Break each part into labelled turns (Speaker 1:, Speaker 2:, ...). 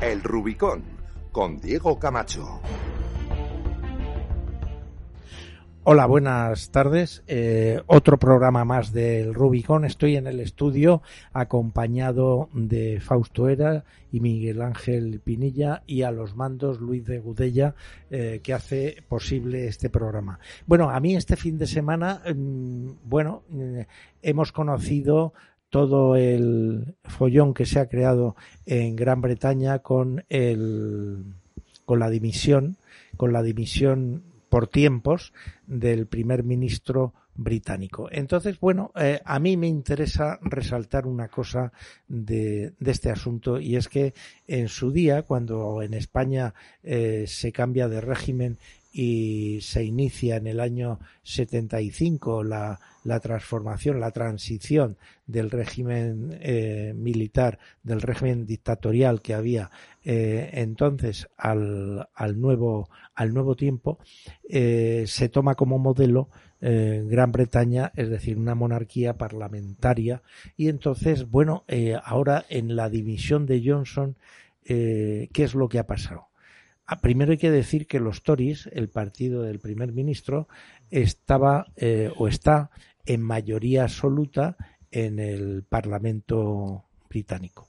Speaker 1: El Rubicón con Diego Camacho.
Speaker 2: Hola, buenas tardes. Eh, otro programa más del Rubicón. Estoy en el estudio acompañado de Fausto Era y Miguel Ángel Pinilla y a los mandos Luis de Gudella eh, que hace posible este programa. Bueno, a mí este fin de semana, mm, bueno, mm, hemos conocido todo el follón que se ha creado en Gran Bretaña con el con la dimisión con la dimisión por tiempos del primer ministro británico. Entonces, bueno, eh, a mí me interesa resaltar una cosa de, este asunto y es que en su día, cuando en España eh, se cambia de régimen y se inicia en el año 75 la, la transformación, la transición del régimen eh, militar, del régimen dictatorial que había eh, entonces al, al, nuevo, al nuevo tiempo, eh, se toma como modelo eh, Gran Bretaña, es decir, una monarquía parlamentaria. Y entonces, bueno, ahora en la división de Johnson, ¿qué es lo que ha pasado? Ah, primero hay que decir que los Tories, el partido del primer ministro, estaba eh, o está en mayoría absoluta en el Parlamento británico.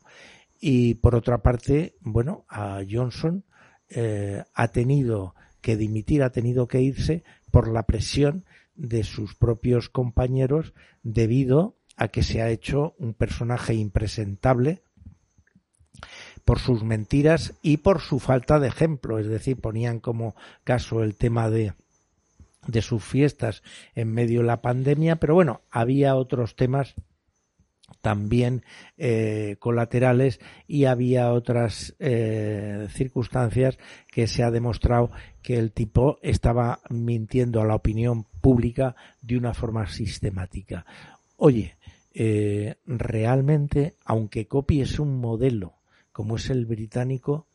Speaker 2: Y por otra parte, bueno, a Johnson eh, ha tenido que dimitir, ha tenido que irse por la presión de sus propios compañeros debido a que se ha hecho un personaje impresentable por sus mentiras y por su falta de ejemplo, es decir, ponían como caso el tema de de sus fiestas en medio de la pandemia, pero bueno, había otros temas también eh, colaterales y había otras eh, circunstancias que se ha demostrado que el tipo estaba mintiendo a la opinión pública de una forma sistemática. Oye, eh, realmente, aunque copies un modelo como es el británico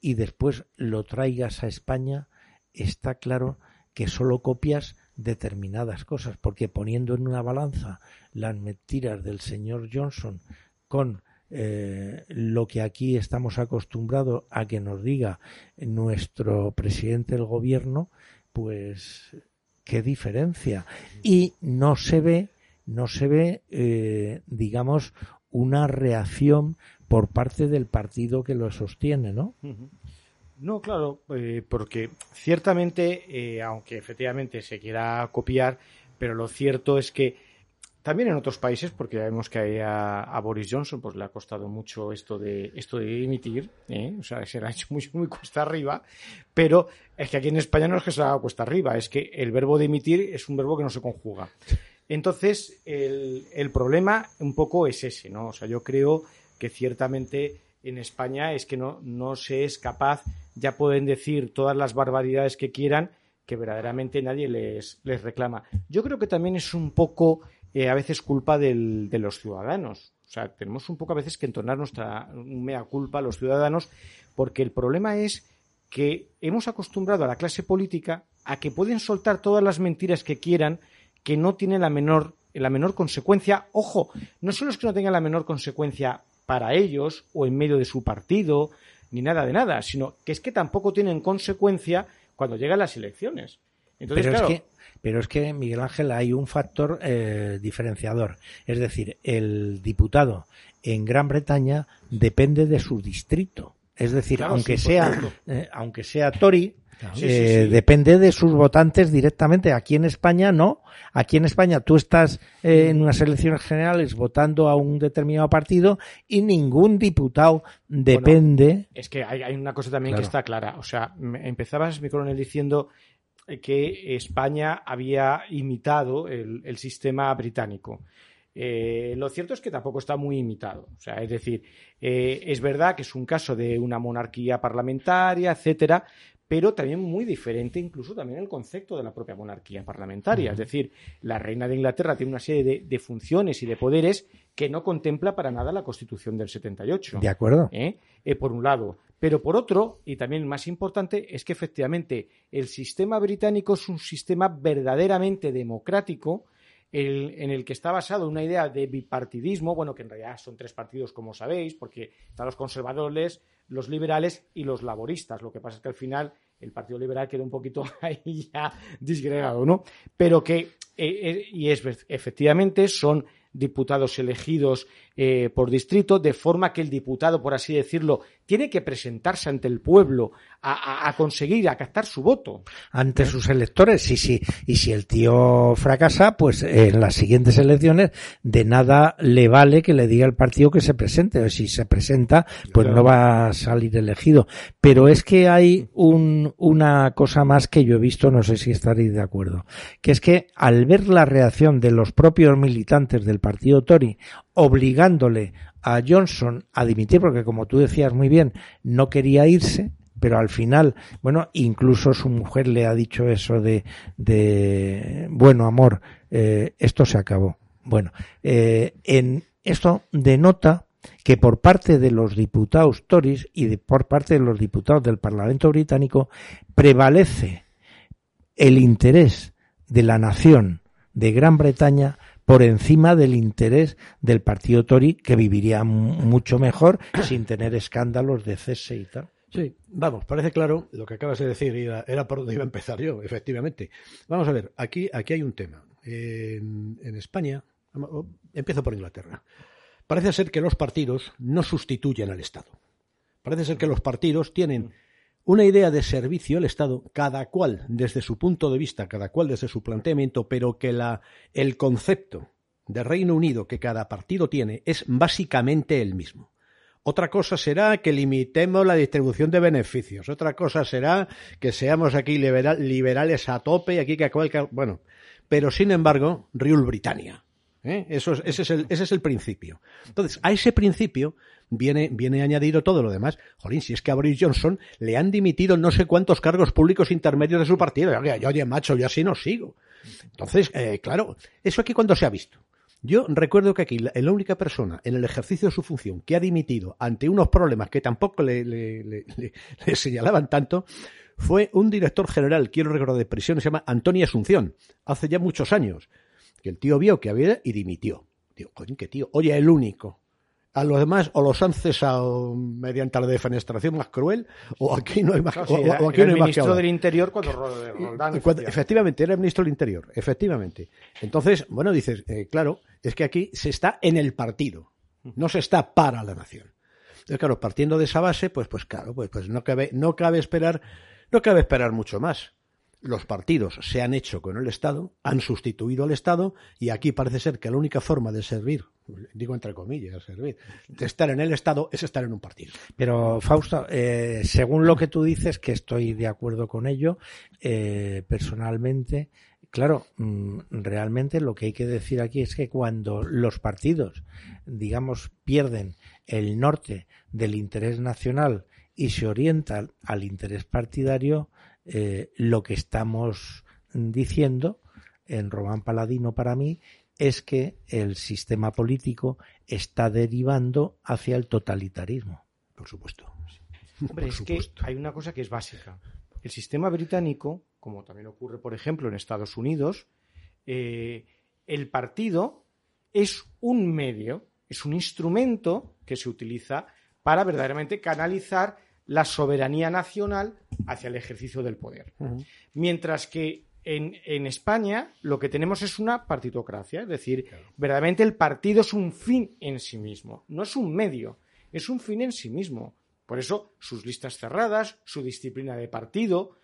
Speaker 2: y después lo traigas a España, está claro que solo copias determinadas cosas, porque poniendo en una balanza las mentiras del señor Johnson con eh, lo que aquí estamos acostumbrados a que nos diga nuestro presidente del gobierno, pues qué diferencia. Y no se ve, no se ve, eh, digamos, una reacción por parte del partido que lo sostiene, ¿no?
Speaker 3: No, claro, eh, porque ciertamente, eh, aunque efectivamente se quiera copiar, pero lo cierto es que también en otros países, porque ya vemos que a, a, Boris Johnson pues le ha costado mucho esto de esto de emitir, ¿eh? o sea, se le ha hecho muy, muy cuesta arriba, pero es que aquí en España no es que se haga cuesta arriba, es que el verbo de emitir es un verbo que no se conjuga. Entonces, el, el problema un poco es ese, ¿no? O sea, yo creo que ciertamente en España es que no, no se es capaz, ya pueden decir todas las barbaridades que quieran, que verdaderamente nadie les, les reclama. Yo creo que también es un poco eh, a veces culpa del, de los ciudadanos. O sea, tenemos un poco a veces que entonar nuestra mea culpa a los ciudadanos, porque el problema es que hemos acostumbrado a la clase política a que pueden soltar todas las mentiras que quieran, que no tienen la menor, la menor consecuencia. Ojo, no solo es que no tengan la menor consecuencia para ellos o en medio de su partido, ni nada de nada, sino que es que tampoco tienen consecuencia cuando llegan las elecciones. Entonces,
Speaker 2: pero,
Speaker 3: claro,
Speaker 2: es que, pero es que, Miguel Ángel, hay un factor eh, diferenciador. Es decir, el diputado en Gran Bretaña depende de su distrito. Es decir,
Speaker 3: Claro,
Speaker 2: aunque
Speaker 3: sí,
Speaker 2: sea, eh, aunque sea Tory,
Speaker 3: Sí,
Speaker 2: eh,
Speaker 3: sí.
Speaker 2: depende de sus votantes directamente. Aquí en España no. Aquí en España tú estás eh, en unas elecciones generales votando a un determinado partido y ningún diputado depende.
Speaker 3: Es que hay, hay una cosa también
Speaker 2: Claro.
Speaker 3: que está clara. O sea, me- empezabas, mi coronel, diciendo eh, que España había imitado el, el sistema británico. Eh, lo cierto es que tampoco está muy imitado. O sea, es decir, eh, es verdad que es un caso de una monarquía parlamentaria, etcétera, pero también muy diferente incluso también el concepto de la propia monarquía parlamentaria. Es decir, la reina de Inglaterra tiene una serie de, de funciones y de poderes que no contempla para nada la Constitución del 78.
Speaker 2: ¿De acuerdo?
Speaker 3: ¿eh? Eh, por un lado. Pero por otro, y también más importante, es que efectivamente el sistema británico es un sistema verdaderamente democrático en el que está basado una idea de bipartidismo, bueno, que en realidad son tres partidos, como sabéis, porque están los conservadores, los liberales y los laboristas. Lo que pasa es que al final el Partido Liberal queda un poquito ahí ya disgregado, ¿no? Pero que, eh, eh, y es efectivamente, son diputados elegidos eh, por distrito, de forma que el diputado, por así decirlo, tiene que presentarse ante el pueblo a, conseguir, a captar su voto.
Speaker 2: Ante ¿Eh? sus electores, sí, sí. Y si el tío fracasa, pues en las siguientes elecciones de nada le vale que le diga al partido que se presente. O si se presenta, pues no va a salir elegido. Pero es que hay un, una cosa más que yo he visto, no sé si estaréis de acuerdo, que es que al ver la reacción de los propios militantes del partido Tory obligándole a Johnson a dimitir, porque como tú decías muy bien, no quería irse, pero al final, bueno, incluso su mujer le ha dicho eso de, de bueno, amor, eh, esto se acabó. Bueno, eh, en esto denota que por parte de los diputados Tories y de, por parte de los diputados del Parlamento británico prevalece el interés de la nación de Gran Bretaña por encima del interés del partido Tory, que viviría mucho mejor sin tener escándalos de cese y tal.
Speaker 4: Sí, vamos, parece claro lo que acabas de decir, era, por donde iba a empezar yo, efectivamente. Vamos a ver, aquí, aquí hay un tema. En, en España, empiezo por Inglaterra. Parece ser que los partidos no sustituyen al Estado. Parece ser que los partidos tienen una idea de servicio al Estado, cada cual desde su punto de vista, cada cual desde su planteamiento, pero que la, el concepto de Reino Unido que cada partido tiene es básicamente el mismo. Otra cosa será que limitemos la distribución de beneficios. Otra cosa será que seamos aquí liberales a tope aquí que cualquier... Bueno, pero sin embargo, Riul Britannia. ¿eh? Eso ese, es el, ese es el principio. Entonces, a ese principio viene, viene añadido todo lo demás. Jolín, si es que a Boris Johnson le han dimitido no sé cuántos cargos públicos intermedios de su partido. Oye, oye macho, yo así no sigo. Entonces, eh, claro, eso aquí cuando se ha visto. Yo recuerdo que aquí la, única persona en el ejercicio de su función que ha dimitido ante unos problemas que tampoco le señalaban tanto fue un director general, quiero recordar, de prisión, se llama Antonio Asunción, hace ya muchos años, que el tío vio que había y dimitió. Digo, coño, qué tío. Oye, el único a los demás o los han cesado mediante la defenestración más cruel o aquí no hay más
Speaker 3: o, aquí no hay ministro del Interior cuando Roldán
Speaker 4: efectivamente era el ministro del Interior efectivamente. Entonces bueno dices eh, claro es que aquí se está en el partido no se está para la nación. Entonces claro partiendo de esa base pues pues claro pues pues no cabe no cabe esperar no cabe esperar mucho más los partidos se han hecho con el Estado, han sustituido al Estado y aquí parece ser que la única forma de servir, digo entre comillas, servir, de estar en el Estado es estar en un partido.
Speaker 2: Pero Fausto, eh, según lo que tú dices, que estoy de acuerdo con ello, eh, personalmente, claro, mm, realmente lo que hay que decir aquí es que cuando los partidos, digamos, pierden el norte del interés nacional y se orientan al interés partidario, eh, lo que estamos diciendo en Román Paladino para mí es que el sistema político está derivando hacia el totalitarismo.
Speaker 4: Por supuesto.
Speaker 3: Hombre, es que hay una cosa que es básica. El sistema británico, como también ocurre, por ejemplo, en Estados Unidos, eh, el partido es un medio, es un instrumento que se utiliza para verdaderamente canalizar la soberanía nacional hacia el ejercicio del poder. Mientras que en, España lo que tenemos es una partitocracia, es decir, verdaderamente el partido es un fin en sí mismo, no es un medio, es un fin en sí mismo. Por eso sus listas cerradas, su disciplina de partido.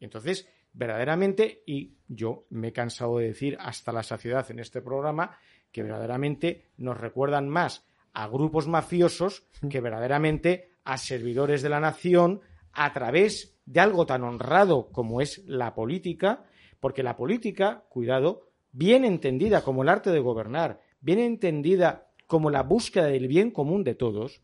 Speaker 3: Entonces, verdaderamente, y yo me he cansado de decir hasta la saciedad en este programa, que verdaderamente nos recuerdan más a grupos mafiosos que verdaderamente a servidores de la nación a través de algo tan honrado como es la política, porque la política, cuidado, bien entendida como el arte de gobernar, bien entendida como la búsqueda del bien común de todos,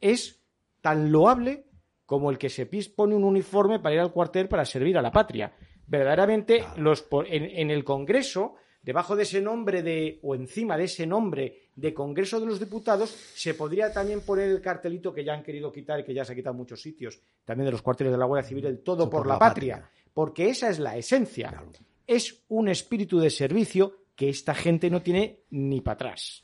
Speaker 3: es tan loable como el que se pone un uniforme para ir al cuartel para servir a la patria. Verdaderamente, los, en el Congreso debajo de ese nombre de, o encima de ese nombre de Congreso de los Diputados, se podría también poner el cartelito que ya han querido quitar y que ya se ha quitado en muchos sitios, también de los cuarteles de la Guardia Civil, el todo por, la, patria, porque esa es la esencia. Es un espíritu de servicio que esta gente no tiene ni para atrás.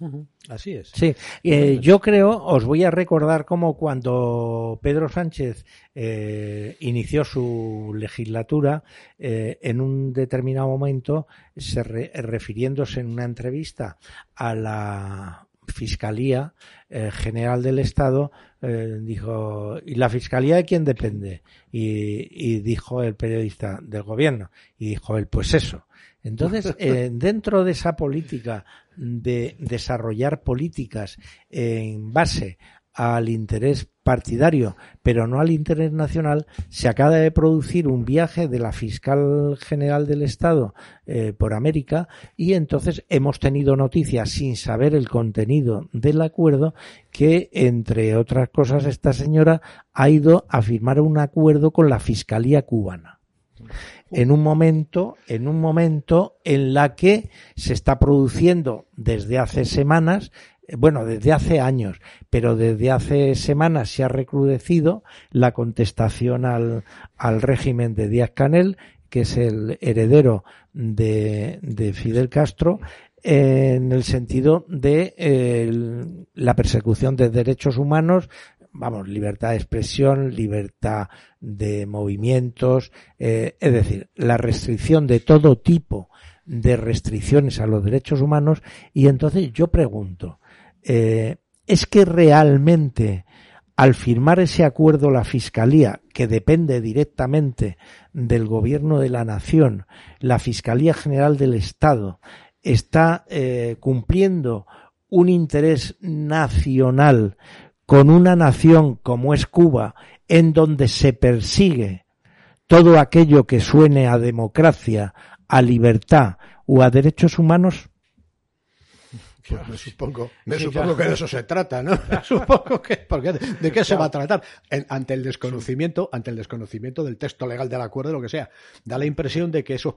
Speaker 4: Así es.
Speaker 2: Sí, eh, yo creo, os voy a recordar como cuando Pedro Sánchez eh, inició su legislatura, eh, en un determinado momento, se re- refiriéndose en una entrevista a la Fiscalía eh, General del Estado, eh, dijo, ¿y la Fiscalía de quién depende? Y, y dijo el periodista, del gobierno. Y dijo él, pues eso. Entonces, eh, dentro de esa política de desarrollar políticas en base al interés partidario, pero no al interés nacional, se acaba de producir un viaje de la fiscal general del Estado eh, por América y entonces hemos tenido noticias sin saber el contenido del acuerdo que, entre otras cosas, esta señora ha ido a firmar un acuerdo con la Fiscalía cubana en un momento, en un momento en la que se está produciendo desde hace semanas, eh, bueno, desde hace años, pero desde hace semanas se ha recrudecido la contestación al, al régimen de Díaz Canel, que es el heredero de, de Fidel Castro, en el sentido de eh, la persecución de derechos humanos, vamos, libertad de expresión, libertad de movimientos, eh, es decir, la restricción de todo tipo de restricciones a los derechos humanos. Y entonces yo pregunto, eh, ¿es que realmente al firmar ese acuerdo la Fiscalía, que depende directamente del Gobierno de la Nación, la Fiscalía General del Estado, está eh, cumpliendo un interés nacional con una nación como es Cuba, en donde se persigue todo aquello que suene a democracia, a libertad o a derechos humanos?
Speaker 4: Pues me supongo, me
Speaker 3: Sí,
Speaker 4: supongo
Speaker 3: claro.
Speaker 4: que de eso se trata, ¿no? Me supongo que, porque de, qué se va a tratar? En- ante el desconocimiento, ante el desconocimiento del texto legal del acuerdo, lo que sea, da la impresión de que esos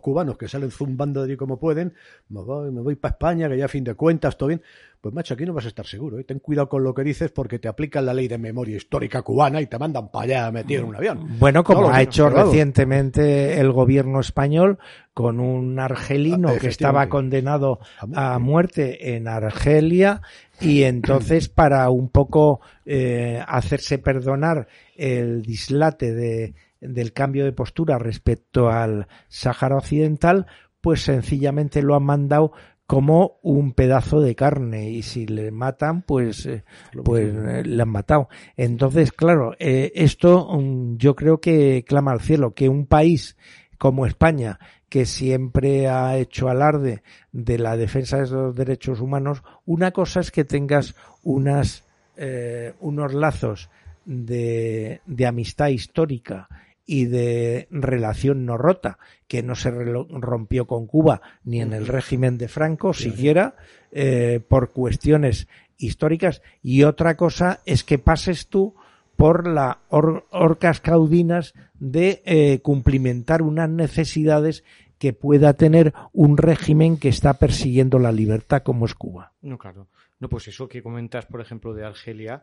Speaker 4: cubanos que salen zumbando de allí como pueden, me voy, me voy para España, que ya a fin de cuentas, todo bien. Pues macho, aquí no vas a estar seguro, ¿eh? ten cuidado con lo que dices porque te aplican la ley de memoria histórica cubana y te mandan para allá metido en un avión.
Speaker 2: Bueno, como
Speaker 4: No
Speaker 2: ha hecho recientemente el gobierno español con un argelino
Speaker 4: Ah,
Speaker 2: que estaba condenado
Speaker 4: A muerte.
Speaker 2: a muerte en Argelia y entonces para un poco eh, hacerse perdonar el dislate de, del cambio de postura respecto al Sáhara Occidental, pues sencillamente lo han mandado como un pedazo de carne y si le matan pues eh, pues eh, le han matado. Entonces claro eh, esto mm, yo creo que clama al cielo que un país como España que siempre ha hecho alarde de la defensa de los derechos humanos una cosa es que tengas unas eh, unos lazos de, de amistad histórica y de relación no rota, que no se rompió con Cuba ni en el régimen de Franco, siquiera eh, por cuestiones históricas. Y otra cosa es que pases tú por la or- orcas caudinas de eh, cumplimentar unas necesidades que pueda tener un régimen que está persiguiendo la libertad como es Cuba.
Speaker 3: No, claro. No, pues eso que comentas, por ejemplo, de Argelia,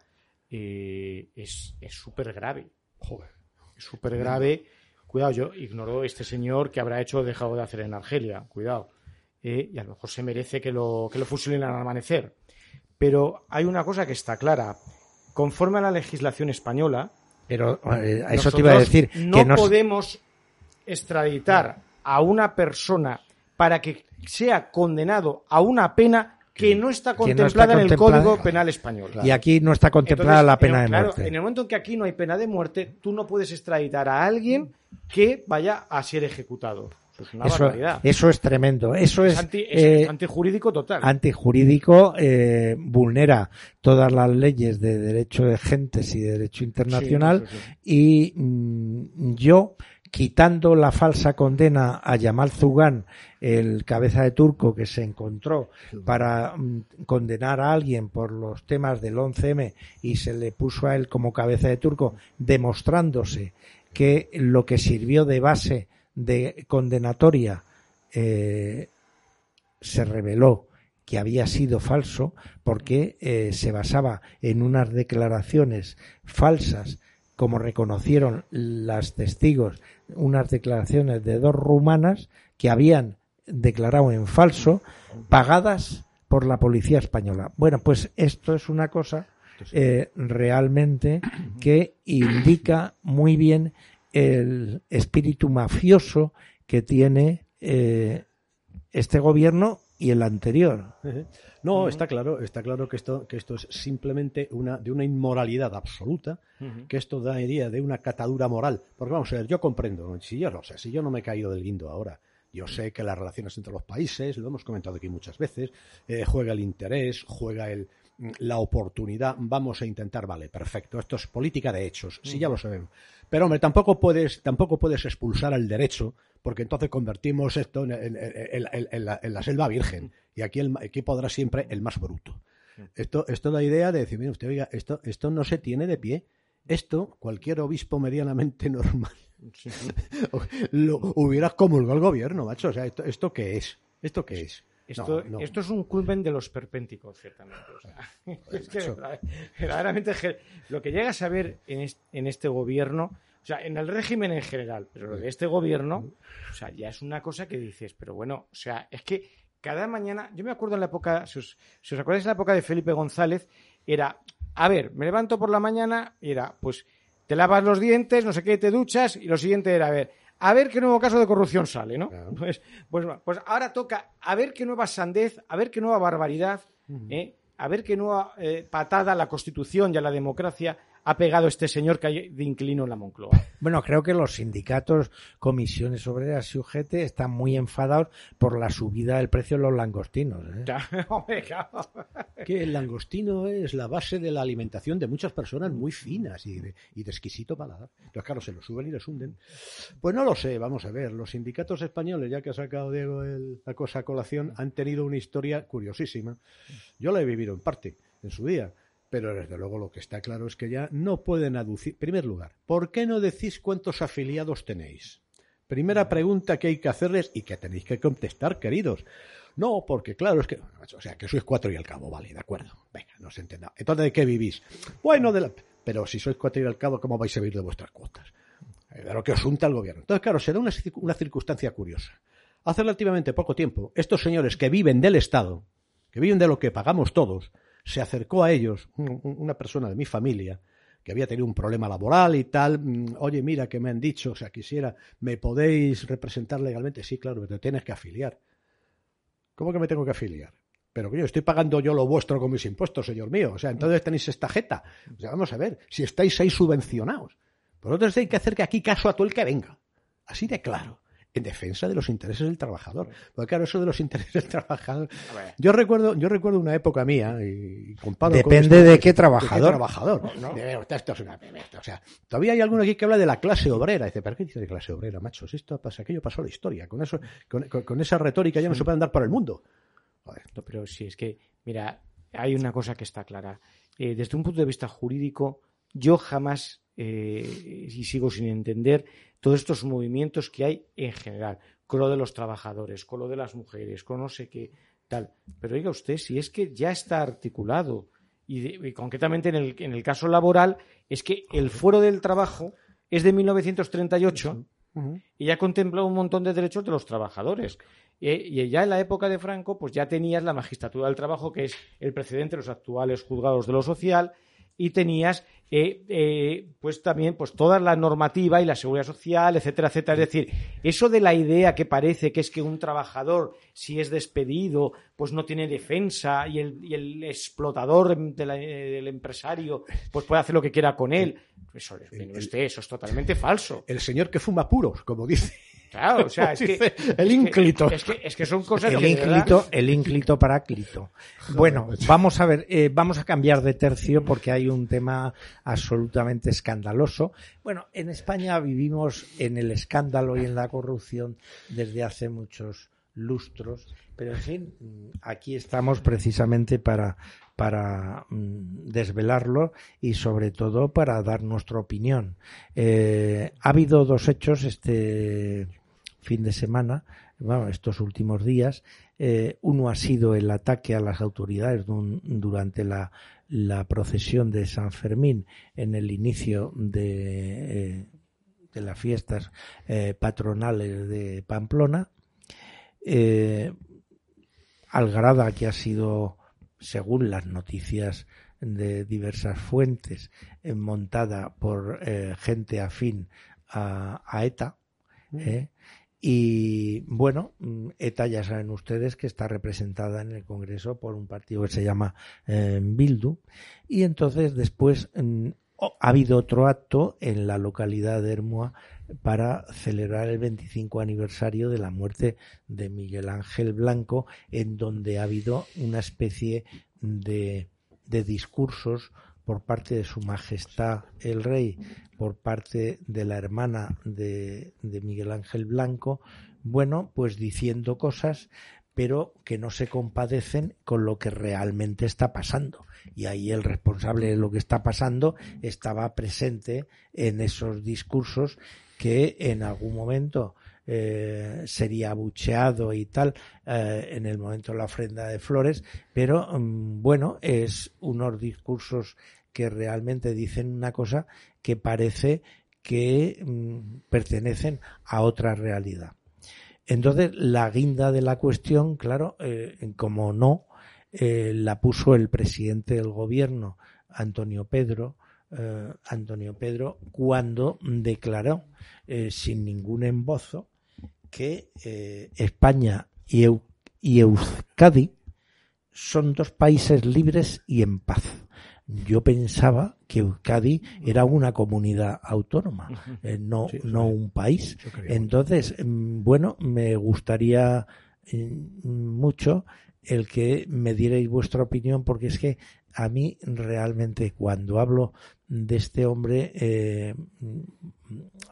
Speaker 3: eh, es es súper grave. Joder. Súper grave. Cuidado, yo ignoro este señor que habrá hecho o dejado de hacer en Argelia. Cuidado. Eh, y a lo mejor se merece que lo, que lo fusilen al amanecer. Pero hay una cosa que está clara. Conforme a la legislación española,
Speaker 2: Pero eh, a eso te iba a decir
Speaker 3: no
Speaker 2: que no
Speaker 3: podemos extraditar a una persona para que sea condenado a una pena que no está
Speaker 2: Que no está
Speaker 3: contemplada en el. Código Penal español.
Speaker 2: y aquí no está contemplada
Speaker 3: Entonces,
Speaker 2: la pena
Speaker 3: en-
Speaker 2: de
Speaker 3: claro,
Speaker 2: muerte.
Speaker 3: En el momento en que aquí no hay pena de muerte, tú no puedes extraditar a alguien que vaya a ser ejecutado. Eso es una
Speaker 2: Eso,
Speaker 3: barbaridad.
Speaker 2: eso es tremendo. Eso es,
Speaker 3: Es, anti, es
Speaker 2: eh,
Speaker 3: antijurídico total.
Speaker 2: antijurídico, eh, vulnera todas las leyes de derecho de gentes y de derecho internacional.
Speaker 3: Sí, sí, sí.
Speaker 2: Y mm, yo, quitando la falsa condena a Yamal Zugán, el cabeza de turco que se encontró para mm, condenar a alguien por los temas del 11M y se le puso a él como cabeza de turco, demostrándose que lo que sirvió de base de condenatoria eh, se reveló que había sido falso porque eh, se basaba en unas declaraciones falsas como reconocieron las testigos unas declaraciones de dos rumanas que habían declarado en falso, pagadas por la policía española. Bueno, pues esto es una cosa eh, realmente que indica muy bien el espíritu mafioso que tiene eh, este gobierno y el anterior.
Speaker 4: No, está claro, está claro que esto, que esto es simplemente una, de una inmoralidad absoluta, que esto da idea de una catadura moral. Porque vamos a ver, yo comprendo, si yo no sé, si yo no me he caído del guindo ahora, yo sé que las relaciones entre los países, lo hemos comentado aquí muchas veces, eh, juega el interés, juega el, la oportunidad, vamos a intentar, vale, perfecto, esto es política de hechos, sí ya lo sabemos. Pero hombre, tampoco puedes, tampoco puedes expulsar al derecho, porque entonces convertimos esto en, la, selva virgen, y aquí, el, aquí podrá siempre el más bruto. Esto, esto es la idea de decir, mire usted, oiga, esto, esto no se tiene de pie. Esto, cualquier obispo medianamente normal lo hubiera comulgado el gobierno, macho. O sea, ¿esto, esto qué es? ¿Esto qué es?
Speaker 3: Esto, esto es un culmen de los perpénticos, ciertamente. es que verdaderamente lo que llegas a ver en en este gobierno, o sea, en el régimen en general, pero lo de este gobierno, o sea, ya es una cosa que dices, pero bueno, o sea, es que cada mañana, yo me acuerdo en la época, si os, si os acordáis en la época de Felipe González, era, a ver, me levanto por la mañana y era, pues, te lavas los dientes, no sé qué, te duchas, y lo siguiente era, a ver, a ver qué nuevo caso de corrupción sale, ¿no? Pues, pues, pues, ahora toca a ver qué nueva sandez, a ver qué nueva barbaridad, ¿eh? a ver qué nueva eh, patada a la Constitución y a la democracia ha pegado este señor que hay de inclino en la Moncloa.
Speaker 2: Bueno, creo que los sindicatos, comisiones obreras y UGT están muy enfadados por la subida del precio de los langostinos. ¿eh?
Speaker 4: que el langostino es la base de la alimentación de muchas personas muy finas y de, exquisito paladar. Entonces, claro, se lo suben y les hunden. Pues no lo sé, vamos a ver. Los sindicatos españoles, ya que ha sacado Diego la cosa a colación, han tenido una historia curiosísima. Yo la he vivido en parte en su día pero desde luego lo que está claro es que ya no pueden aducir. En primer lugar, ¿por qué no decís cuántos afiliados tenéis? Primera pregunta que hay que hacerles y que tenéis que contestar, queridos. No, porque claro, es que. O sea, que sois cuatro y al cabo, vale, de acuerdo. Venga, no se entienda. Entonces, ¿de qué vivís? Bueno, de la. Pero si sois cuatro y al cabo, ¿cómo vais a vivir de vuestras cuotas? Eh, de lo que os junta el gobierno. Entonces, claro, se da una, una circunstancia curiosa. Hace relativamente poco tiempo, estos señores que viven del Estado, que viven de lo que pagamos todos, se acercó a ellos una persona de mi familia que había tenido un problema laboral y tal, mm, oye, mira, que me han dicho, o sea, quisiera, ¿me podéis representar legalmente? Sí, claro, pero te tienes que afiliar. ¿Cómo que me tengo que afiliar? Pero yo estoy pagando yo lo vuestro con mis impuestos, señor mío. O sea, entonces tenéis esta jeta. O sea, vamos a ver, si estáis ahí subvencionados. Por otro hay que hacer que aquí caso a todo el que venga. Así de claro en defensa de los intereses del trabajador. Porque claro, eso de los intereses del trabajador. Yo recuerdo, yo recuerdo una época mía y
Speaker 2: comparo Depende de, qué trabajador.
Speaker 4: trabajador. Esto es una o sea, todavía hay alguno aquí que habla de la clase obrera. Dice, ¿pero qué dice de clase obrera, machos? Esto pasa, aquello pasó la historia. Con eso, con, esa retórica ya no se puede andar por el mundo.
Speaker 3: pero sí, es que, mira, hay una cosa que está clara. Eh, desde un punto de vista jurídico, yo jamás, eh, y sigo sin entender, todos estos movimientos que hay en general, con lo de los trabajadores, con lo de las mujeres, con no sé qué, tal. Pero oiga usted, si es que ya está articulado, y, concretamente en el, en el, caso laboral, es que el fuero del trabajo es de 1938 y ya contempla un montón de derechos de los trabajadores. Y, ya en la época de Franco, pues ya tenías la magistratura del trabajo, que es el precedente de los actuales juzgados de lo social, y tenías eh, eh, pues también pues toda la normativa y la seguridad social, etcétera, etcétera. Es decir, eso de la idea que parece que es que un trabajador, si es despedido, pues no tiene defensa y el, y el explotador del empresario pues puede hacer lo que quiera con él. Eso, eso es totalmente falso.
Speaker 4: El señor que fuma puros, como dice.
Speaker 3: Claro, o sea, es que.
Speaker 4: el ínclito.
Speaker 3: Es que, es que, son cosas.
Speaker 2: El ínclito, el ínclito paráclito. Bueno, vamos a ver, eh, vamos a cambiar de tercio porque hay un tema absolutamente escandaloso. Bueno, en España vivimos en el escándalo y en la corrupción desde hace muchos lustros, pero en fin, aquí estamos precisamente para para mm, desvelarlo y sobre todo para dar nuestra opinión. Eh, ha habido dos hechos este fin de semana, bueno, estos últimos días. Eh, uno ha sido el ataque a las autoridades durante la, procesión de San Fermín en el inicio de, eh, las fiestas patronales de Pamplona Algarada, que ha sido, según las noticias de diversas fuentes, eh, montada por eh, gente afín a, a ETA, ¿eh? Y bueno, mm, ETA ya saben ustedes que está representada en el Congreso por un partido que se llama eh, Bildu. Y entonces después mm, ha habido otro acto en la localidad de Hermua para celebrar el 25 aniversario de la muerte de Miguel Ángel Blanco, en donde ha habido una especie de, discursos por parte de su majestad el rey, por parte de la hermana de, de Miguel Ángel Blanco, bueno, pues diciendo cosas, pero que no se compadecen con lo que realmente está pasando. Y ahí el responsable de lo que está pasando estaba presente en esos discursos que en algún momento eh, sería abucheado y tal eh, en el momento de la ofrenda de flores, pero mm, bueno, es unos discursos que realmente dicen una cosa que parece que mm, pertenecen a otra realidad. Entonces, la guinda de la cuestión, claro, eh, como no, eh, la puso el presidente del gobierno, Antonio Pedro, eh, Antonio Pedro, cuando declaró sin ningún embozo que España y Euskadi son dos países libres y en paz. Yo pensaba que Euskadi era una comunidad autónoma, eh, no,
Speaker 4: Sí,
Speaker 2: no un país. Entonces, mm, bueno, me gustaría mm, mucho el que me dierais vuestra opinión, porque es que a mí realmente cuando hablo de este hombre eh, mm,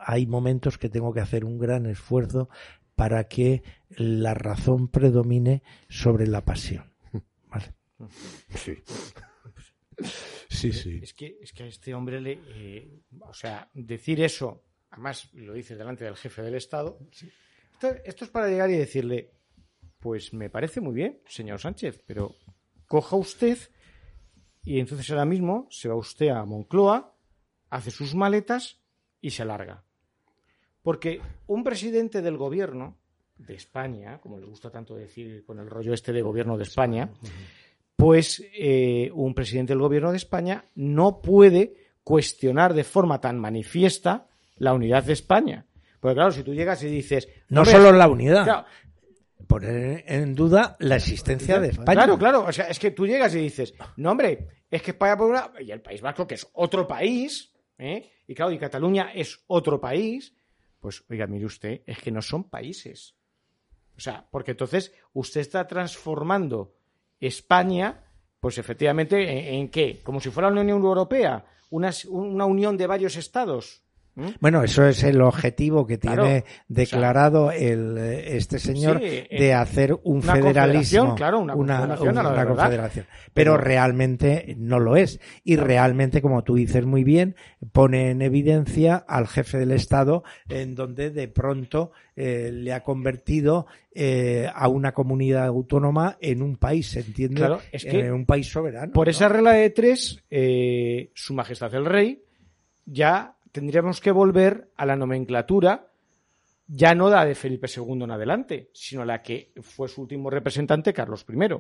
Speaker 2: hay momentos que tengo que hacer un gran esfuerzo para que la razón predomine sobre la pasión. ¿vale?
Speaker 4: Sí. Sí, sí.
Speaker 3: Es que, es que a este hombre le. eh, o sea, decir eso, además lo dice delante del jefe del Estado. Esto, esto es para llegar y decirle: Pues me parece muy bien, señor Sánchez, pero coja usted y entonces ahora mismo se va usted a Moncloa, hace sus maletas y se larga. Porque un presidente del gobierno de España, como les gusta tanto decir con el rollo este de gobierno de España, pues eh, un presidente del gobierno de España no puede cuestionar de forma tan manifiesta la unidad de España. Porque claro, si tú llegas y dices...
Speaker 2: No
Speaker 3: "Hombre,
Speaker 2: solo la unidad,
Speaker 3: claro,
Speaker 2: poner en duda la existencia de España.
Speaker 3: Claro, claro. O sea, es que tú llegas y dices, no, hombre, es que España por una... Y el País Vasco, que es otro país, ¿eh? y claro, y Cataluña es otro país, pues, oiga, mire usted, es que no son países. O sea, porque entonces usted está transformando España, pues efectivamente, ¿en, qué? Como si fuera la Unión Europea, una, una unión de varios estados. ¿Mm?
Speaker 2: Bueno, eso es el objetivo que
Speaker 3: Claro,
Speaker 2: tiene declarado el, eh, este señor
Speaker 3: Sí, eh,
Speaker 2: de hacer un
Speaker 3: una
Speaker 2: federalismo,
Speaker 3: claro, una
Speaker 2: una,
Speaker 3: confederación,
Speaker 2: una
Speaker 3: verdad.
Speaker 2: confederación. Pero,
Speaker 3: Pero-
Speaker 2: realmente no lo es. Y realmente, como tú dices muy bien, pone en evidencia al jefe del Estado en donde de pronto eh, le ha convertido eh, a una comunidad autónoma en un país, ¿se entiende?
Speaker 3: Claro, es que
Speaker 2: Eh, un país soberano.
Speaker 3: Por
Speaker 2: ¿no?
Speaker 3: esa regla de tres, eh, Su Majestad el Rey, ya tendríamos que volver a la nomenclatura, ya no la de Felipe II en adelante, sino la que fue su último representante, Carlos I,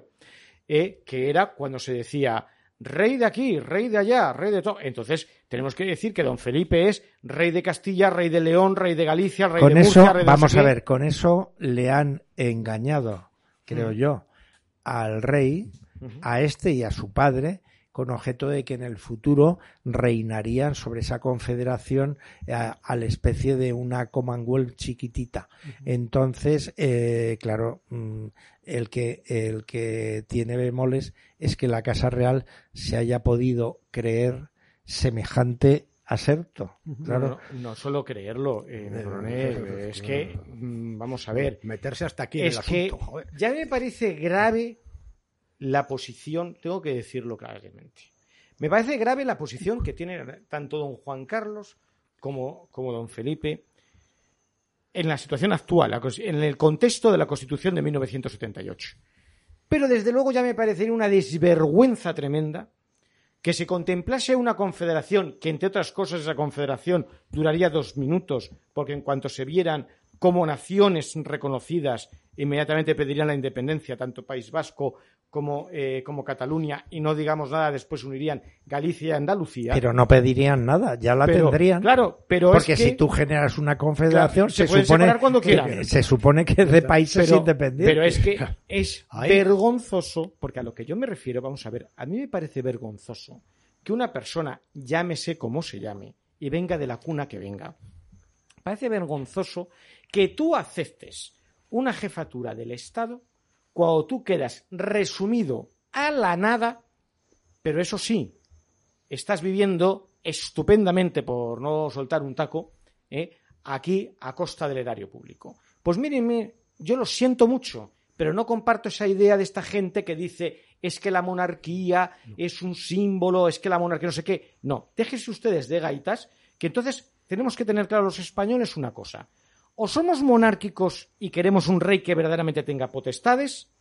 Speaker 3: eh, que era cuando se decía rey de aquí, rey de allá, rey de todo. Entonces, tenemos que decir que don Felipe es rey de Castilla, rey de León, rey de Galicia, rey
Speaker 2: con
Speaker 3: de
Speaker 2: eso,
Speaker 3: Murcia, rey de
Speaker 2: vamos a ver, con eso le han engañado, creo
Speaker 3: Mm.
Speaker 2: yo, al rey, a este y a su padre, con objeto de que en el futuro reinarían sobre esa confederación a, a la especie de una Commonwealth chiquitita. Entonces, eh, claro, mm, el que, el que tiene bemoles es que la Casa Real se haya podido creer semejante aserto. Claro,
Speaker 3: No, no solo creerlo, eh,
Speaker 4: Eh, eh,
Speaker 3: es que, mm, vamos a ver,
Speaker 4: Meterse hasta aquí en
Speaker 3: es
Speaker 4: el
Speaker 3: que
Speaker 4: asunto, joder.
Speaker 3: ya me parece grave la posición, tengo que decirlo claramente. Me parece grave la posición que tiene tanto don Juan Carlos como, don Felipe en la situación actual, en el contexto de la Constitución de 1978. Pero desde luego ya me parecería una desvergüenza tremenda que se contemplase una confederación, que entre otras cosas esa confederación duraría dos minutos, porque en cuanto se vieran como naciones reconocidas inmediatamente pedirían la independencia, tanto País Vasco como, eh, como Cataluña, y no digamos nada, después unirían Galicia y Andalucía.
Speaker 2: Pero no pedirían nada, ya la tendrían.
Speaker 3: Claro, pero
Speaker 2: Porque
Speaker 3: es que,
Speaker 2: si tú generas una confederación,
Speaker 3: Claro,
Speaker 2: se, supone
Speaker 3: cuando
Speaker 2: que,
Speaker 3: quieran.
Speaker 2: se supone que es de países
Speaker 3: pero,
Speaker 2: independientes.
Speaker 3: pero es que es vergonzoso, porque a lo que yo me refiero, vamos a ver, a mí me parece vergonzoso que una persona, llámese como se llame, y venga de la cuna que venga, parece vergonzoso que tú aceptes una jefatura del Estado cuando tú quedas resumido a la nada, pero eso sí, estás viviendo estupendamente, por no soltar un taco, ¿eh? aquí a costa del erario público. Pues mírenme, yo lo siento mucho, pero no comparto esa idea de esta gente que dice es que la monarquía es un símbolo, es que la monarquía no sé qué. No, déjense ustedes de gaitas, que entonces tenemos que tener claro los españoles una cosa. O somos monárquicos y queremos un rey que verdaderamente tenga potestades,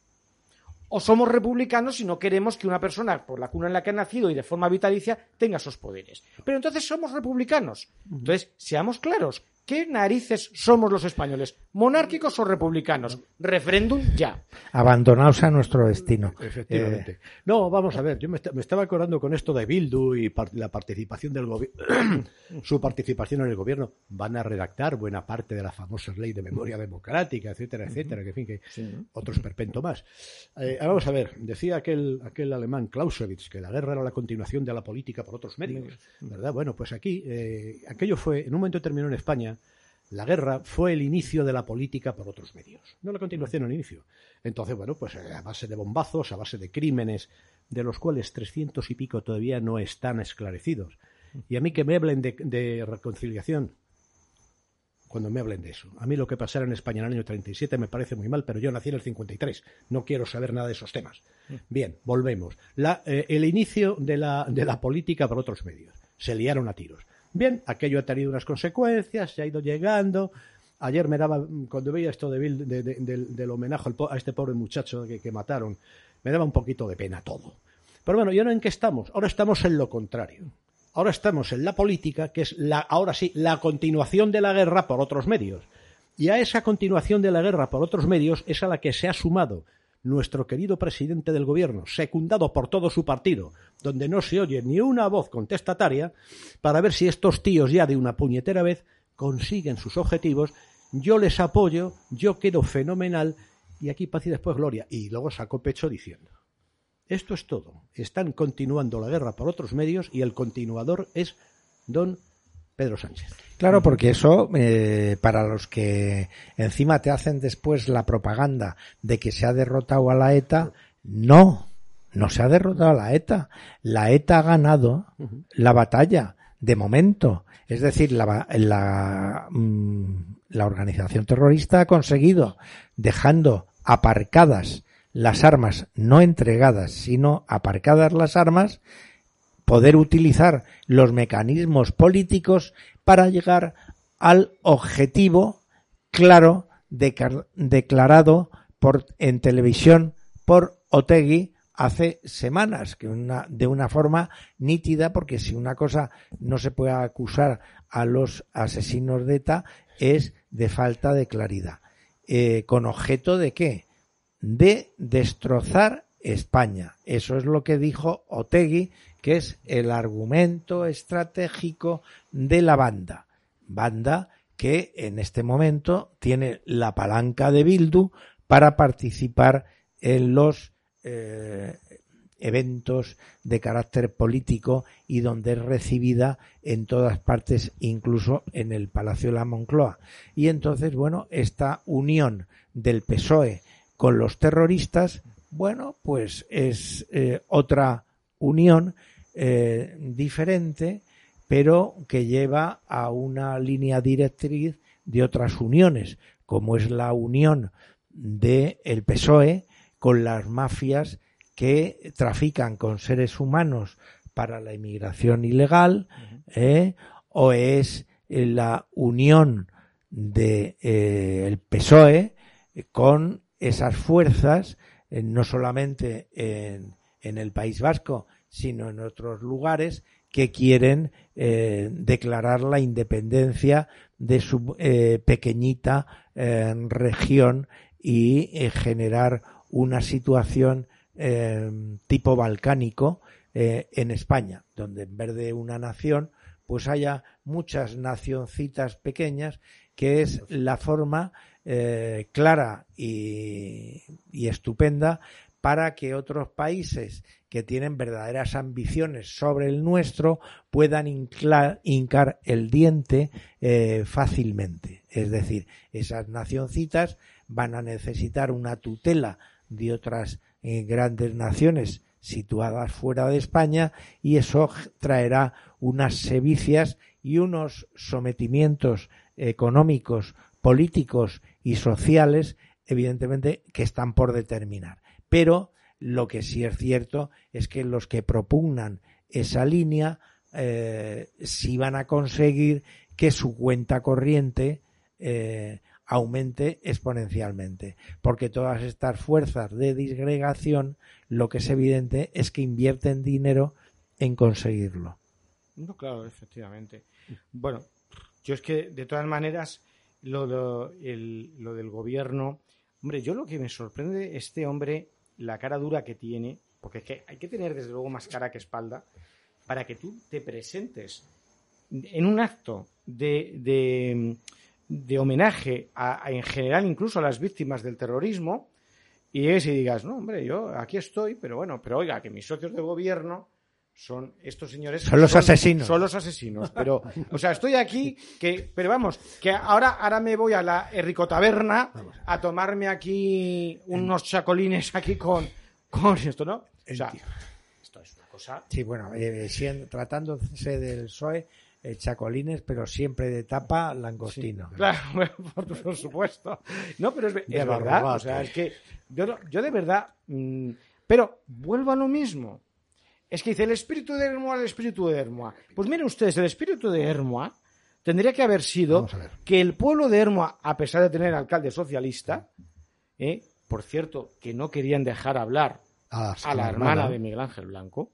Speaker 3: o somos republicanos y no queremos que una persona por la cuna en la que ha nacido y de forma vitalicia tenga esos poderes. Pero entonces somos republicanos. Entonces, seamos claros, ¿qué narices somos los españoles? ¿Monárquicos o republicanos? Referéndum ya.
Speaker 2: Abandonados a nuestro destino.
Speaker 4: Efectivamente. no, vamos a ver, yo me, est- me estaba acordando con esto de Bildu y par- la participación del gobierno, su participación en el gobierno. Van a redactar buena parte de la famosa ley de memoria democrática, etcétera, etcétera, que en fin, que otros perpento más. Eh, vamos a ver, decía aquel, aquel alemán Clausewitz que la guerra era la continuación de la política por otros medios, ¿verdad? Bueno, pues aquí, eh, aquello fue, en un momento terminó en España, la guerra fue el inicio de la política por otros medios, no la continuación, el inicio. Entonces, bueno, pues eh, a base de bombazos, a base de crímenes, de los cuales trescientos y pico todavía no están esclarecidos. Y a mí que me hablen de, reconciliación, cuando me hablen de eso. A mí lo que pasara en España en el año 37 me parece muy mal, pero yo nací en el 53. No quiero saber nada de esos temas. Bien, volvemos. La, eh, el inicio de la, de la política por otros medios. Se liaron a tiros. Bien, aquello ha tenido unas consecuencias, se ha ido llegando. Ayer me daba, cuando veía esto de del, homenaje a este pobre muchacho que, que mataron, me daba un poquito de pena todo. Pero bueno, ¿y ahora en qué estamos? Ahora estamos en lo contrario. Ahora estamos en la política, que es la, ahora sí, la continuación de la guerra por otros medios. Y a esa continuación de la guerra por otros medios es a la que se ha sumado nuestro querido presidente del gobierno, secundado por todo su partido, donde no se oye ni una voz contestataria, para ver si estos tíos ya de una puñetera vez consiguen sus objetivos. Yo les apoyo, yo quedo fenomenal, y aquí paz y después gloria. Y luego sacó pecho diciendo. Esto es todo. Están continuando la guerra por otros medios y el continuador es don Pedro Sánchez.
Speaker 2: Claro, porque eso, eh, para los que encima te hacen después la propaganda de que se ha derrotado a la ETA, no, no se ha derrotado a la ETA. La ETA ha ganado la batalla, de momento. Es decir, la, la, mm, la organización terrorista ha conseguido, dejando aparcadas las armas, no entregadas, sino aparcadas las armas, poder utilizar los mecanismos políticos para llegar al objetivo claro declarado por, en televisión por Otegui hace semanas, que una, de una forma nítida, porque si una cosa no se puede acusar a los asesinos de ETA es de falta de claridad. Eh, ¿Con objeto de qué? De destrozar España. Eso es lo que dijo Otegui, que es el argumento estratégico de la banda. Banda que en este momento tiene la palanca de Bildu para participar en los eh, eventos de carácter político y donde es recibida en todas partes, incluso en el Palacio de la Moncloa. Y entonces, bueno, esta unión del PSOE con los terroristas, bueno, pues es eh, otra unión eh, diferente, pero que lleva a una línea directriz de otras uniones, como es la unión del el PSOE con las mafias que trafican con seres humanos para la inmigración ilegal, ¿eh? o es la unión de eh, el PSOE con esas fuerzas, eh, no solamente en, en el País Vasco, sino en otros lugares que quieren eh, declarar la independencia de su eh, pequeñita eh, región y generar una situación tipo balcánico en España, donde en vez de una nación, pues haya muchas nacioncitas pequeñas, que es la forma clara y, y estupenda para que otros países que tienen verdaderas ambiciones sobre el nuestro puedan hincar el diente eh, fácilmente. Es decir, esas nacioncitas van a necesitar una tutela de otras eh, grandes naciones situadas fuera de España y eso traerá unas sevicias y unos sometimientos económicos, políticos y sociales, evidentemente, que están por determinar pero lo que sí es cierto es que los que propugnan esa línea eh, sí van a conseguir que su cuenta corriente eh, aumente exponencialmente, porque todas estas fuerzas de disgregación lo que es evidente es que invierten dinero en conseguirlo.
Speaker 3: No, claro, efectivamente. Bueno, yo es que de todas maneras lo, lo, lo del gobierno, hombre, yo lo que me sorprende este hombre la cara dura que tiene, porque es que hay que tener desde luego más cara que espalda, para que tú te presentes en un acto de, de, homenaje a, en general incluso a las víctimas del terrorismo y es y digas, no, hombre, yo aquí estoy, pero bueno, pero oiga, que mis socios de gobierno son estos señores.
Speaker 2: Son los asesinos.
Speaker 3: Son los asesinos. Pero, o sea, estoy aquí, que, pero vamos, que ahora, ahora me voy a la Errico Taberna a tomarme aquí unos chacolines aquí con, con esto, ¿no? O sea, esto es una cosa.
Speaker 2: Sí, bueno, eh, tratándose del PSOE, eh, chacolines, pero siempre de tapa langostino.
Speaker 3: claro, por, supuesto. No, pero es, verdad. O sea, es que yo, yo de verdad. Mm, pero vuelvo a lo mismo es que dice el espíritu de Hermoa, el espíritu de Hermoa. Pues miren ustedes, el espíritu de Hermoa tendría que haber sido que el pueblo de Hermoa, a pesar de tener alcalde socialista, eh, por cierto, que no querían dejar hablar a la, hermana, de Miguel Ángel Blanco,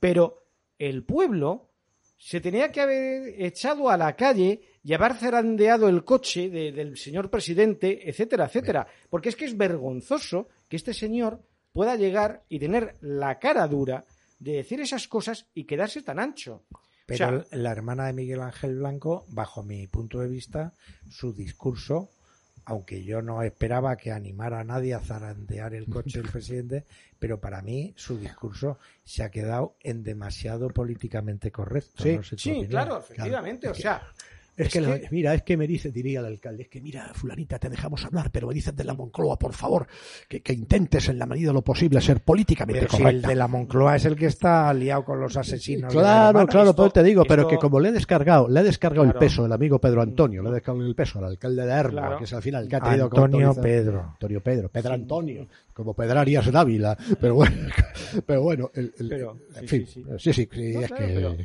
Speaker 3: pero el pueblo se tenía que haber echado a la calle y haber zarandeado el coche del señor presidente, etcétera, etcétera. Porque es que es vergonzoso que este señor pueda llegar y tener la cara dura de decir esas cosas y quedarse tan ancho.
Speaker 2: Pero la hermana de Miguel Ángel Blanco, bajo mi punto de vista, su discurso, aunque yo no esperaba que animara a nadie a zarandear el coche del presidente, pero para mí su discurso se ha quedado en demasiado políticamente correcto.
Speaker 3: Sí, sí claro, efectivamente. O sea,
Speaker 4: es, que, mira, es que me dice, diría el alcalde, es que mira, fulanita, te dejamos hablar, pero me dices de la Moncloa, por favor, que, intentes en la medida de lo posible ser políticamente
Speaker 2: pero el de la Moncloa es el que está aliado con los asesinos.
Speaker 4: Claro, claro, pues te digo, pero que como le he descargado, le he descargado el peso el amigo Pedro Antonio, le he descargado el peso al alcalde de Erma, que es al final el que ha tenido
Speaker 2: Antonio Pedro.
Speaker 4: Antonio Pedro, Pedro Antonio como Pedrarias en Ávila, pero bueno, pero bueno, el,
Speaker 3: en fin, sí, sí,
Speaker 4: es que...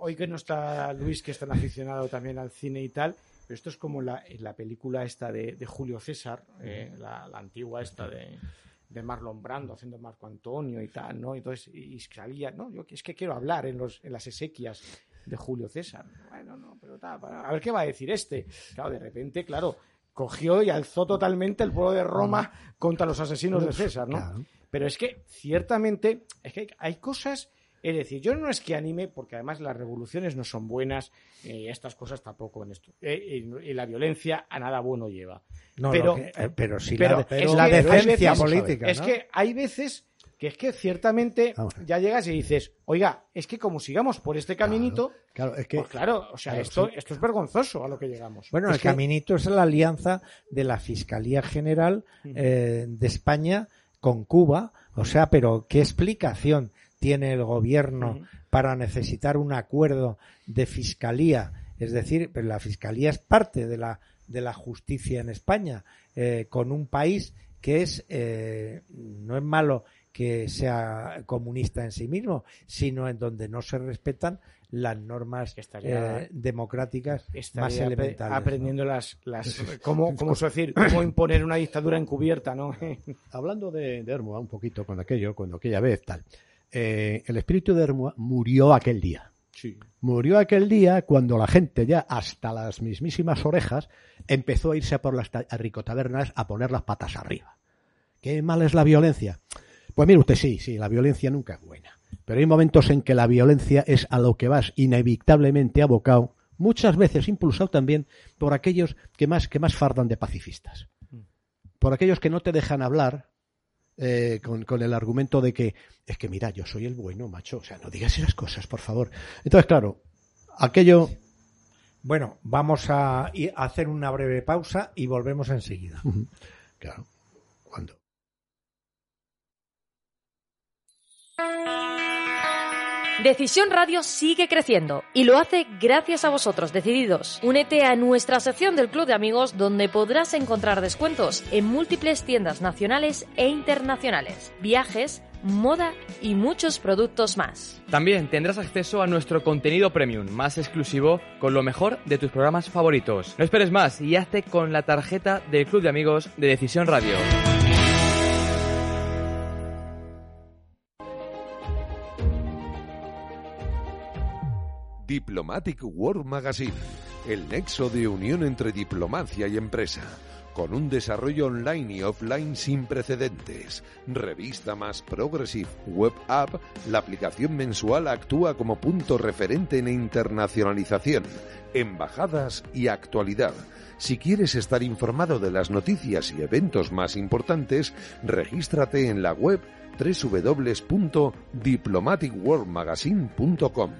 Speaker 3: hoy que no está Luis, que es tan aficionado también al cine y tal, pero esto es como la, la película esta de, Julio César, eh, la, antigua esta de, de, Marlon Brando haciendo Marco Antonio y tal, ¿no? Entonces, y, salía, no, yo es que quiero hablar en, los, en las esequias de Julio César. Bueno, no, pero tal, a ver qué va a decir este. Claro, de repente, claro, cogió y alzó totalmente el pueblo de Roma contra los asesinos de César, ¿no? Pero es que ciertamente es que hay cosas, es decir, yo no es que anime, porque además las revoluciones no son buenas, y estas cosas tampoco en esto. Eh, y, la violencia a nada bueno lleva.
Speaker 2: No, pero, eh, pero sí la, decencia política.
Speaker 3: Es que hay veces que es que ciertamente ya llegas y dices, oiga, es que como sigamos por este caminito, claro, es que, pues claro, o sea, esto, esto es vergonzoso a lo que llegamos.
Speaker 2: Bueno, el caminito es la alianza de la Fiscalía General eh, de España con Cuba, o sea, pero ¿qué explicación tiene el gobierno para necesitar un acuerdo de fiscalía? Es decir, la fiscalía es parte de la de la justicia en España, eh, con un país que es eh, no es malo que sea comunista en sí mismo, sino en donde no se respetan las normas eh, democráticas más elementales.
Speaker 3: Aprendiendo las, las cómo, cómo, decir, cómo imponer una dictadura encubierta, ¿no?
Speaker 4: Hablando de, de Hermoa un poquito con aquello, cuando aquella vez tal. Eh, el espíritu de Hermua murió aquel día.
Speaker 3: Sí.
Speaker 4: Murió aquel día cuando la gente ya hasta las mismísimas orejas empezó a irse a por las a ricotabernas a poner las patas arriba. ¿Qué mal es la violencia? Pues mire usted, sí, sí, la violencia nunca es buena. Pero hay momentos en que la violencia es a lo que vas inevitablemente abocado, muchas veces impulsado también por aquellos que más, que más fardan de pacifistas. Por aquellos que no te dejan hablar eh, con, con el argumento de que es que mira, yo soy el bueno, macho. O sea, no digas esas cosas, por favor. Entonces, claro, aquello
Speaker 2: Bueno, vamos a hacer una breve pausa y volvemos enseguida.
Speaker 4: Claro. ¿Cuándo?
Speaker 5: Decisión Radio sigue creciendo y lo hace gracias a vosotros, decididos. Únete a nuestra sección del Club de Amigos donde podrás encontrar descuentos en múltiples tiendas nacionales e internacionales, viajes, moda y muchos productos más.
Speaker 6: También tendrás acceso a nuestro contenido premium más exclusivo con lo mejor de tus programas favoritos. No esperes más y hazte con la tarjeta del Club de Amigos de Decisión Radio.
Speaker 1: Diplomatic World Magazine, el nexo de unión entre diplomacia y empresa, con un desarrollo online y offline sin precedentes. Revista más progressive web app, la aplicación mensual actúa como punto referente en internacionalización, embajadas y actualidad. Si quieres estar informado de las noticias y eventos más importantes, regístrate en la web www.diplomaticworldmagazine.com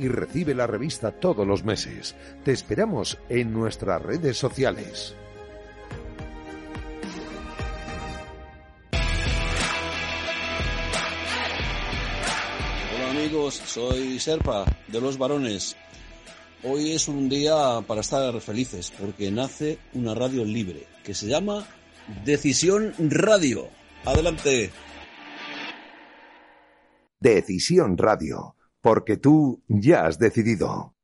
Speaker 1: y recibe la revista todos los meses. Te esperamos en nuestras redes sociales.
Speaker 7: Hola amigos, soy Serpa de los varones. Hoy es un día para estar felices porque nace una radio libre que se llama Decisión Radio. Adelante.
Speaker 1: Decisión Radio, porque tú ya has decidido.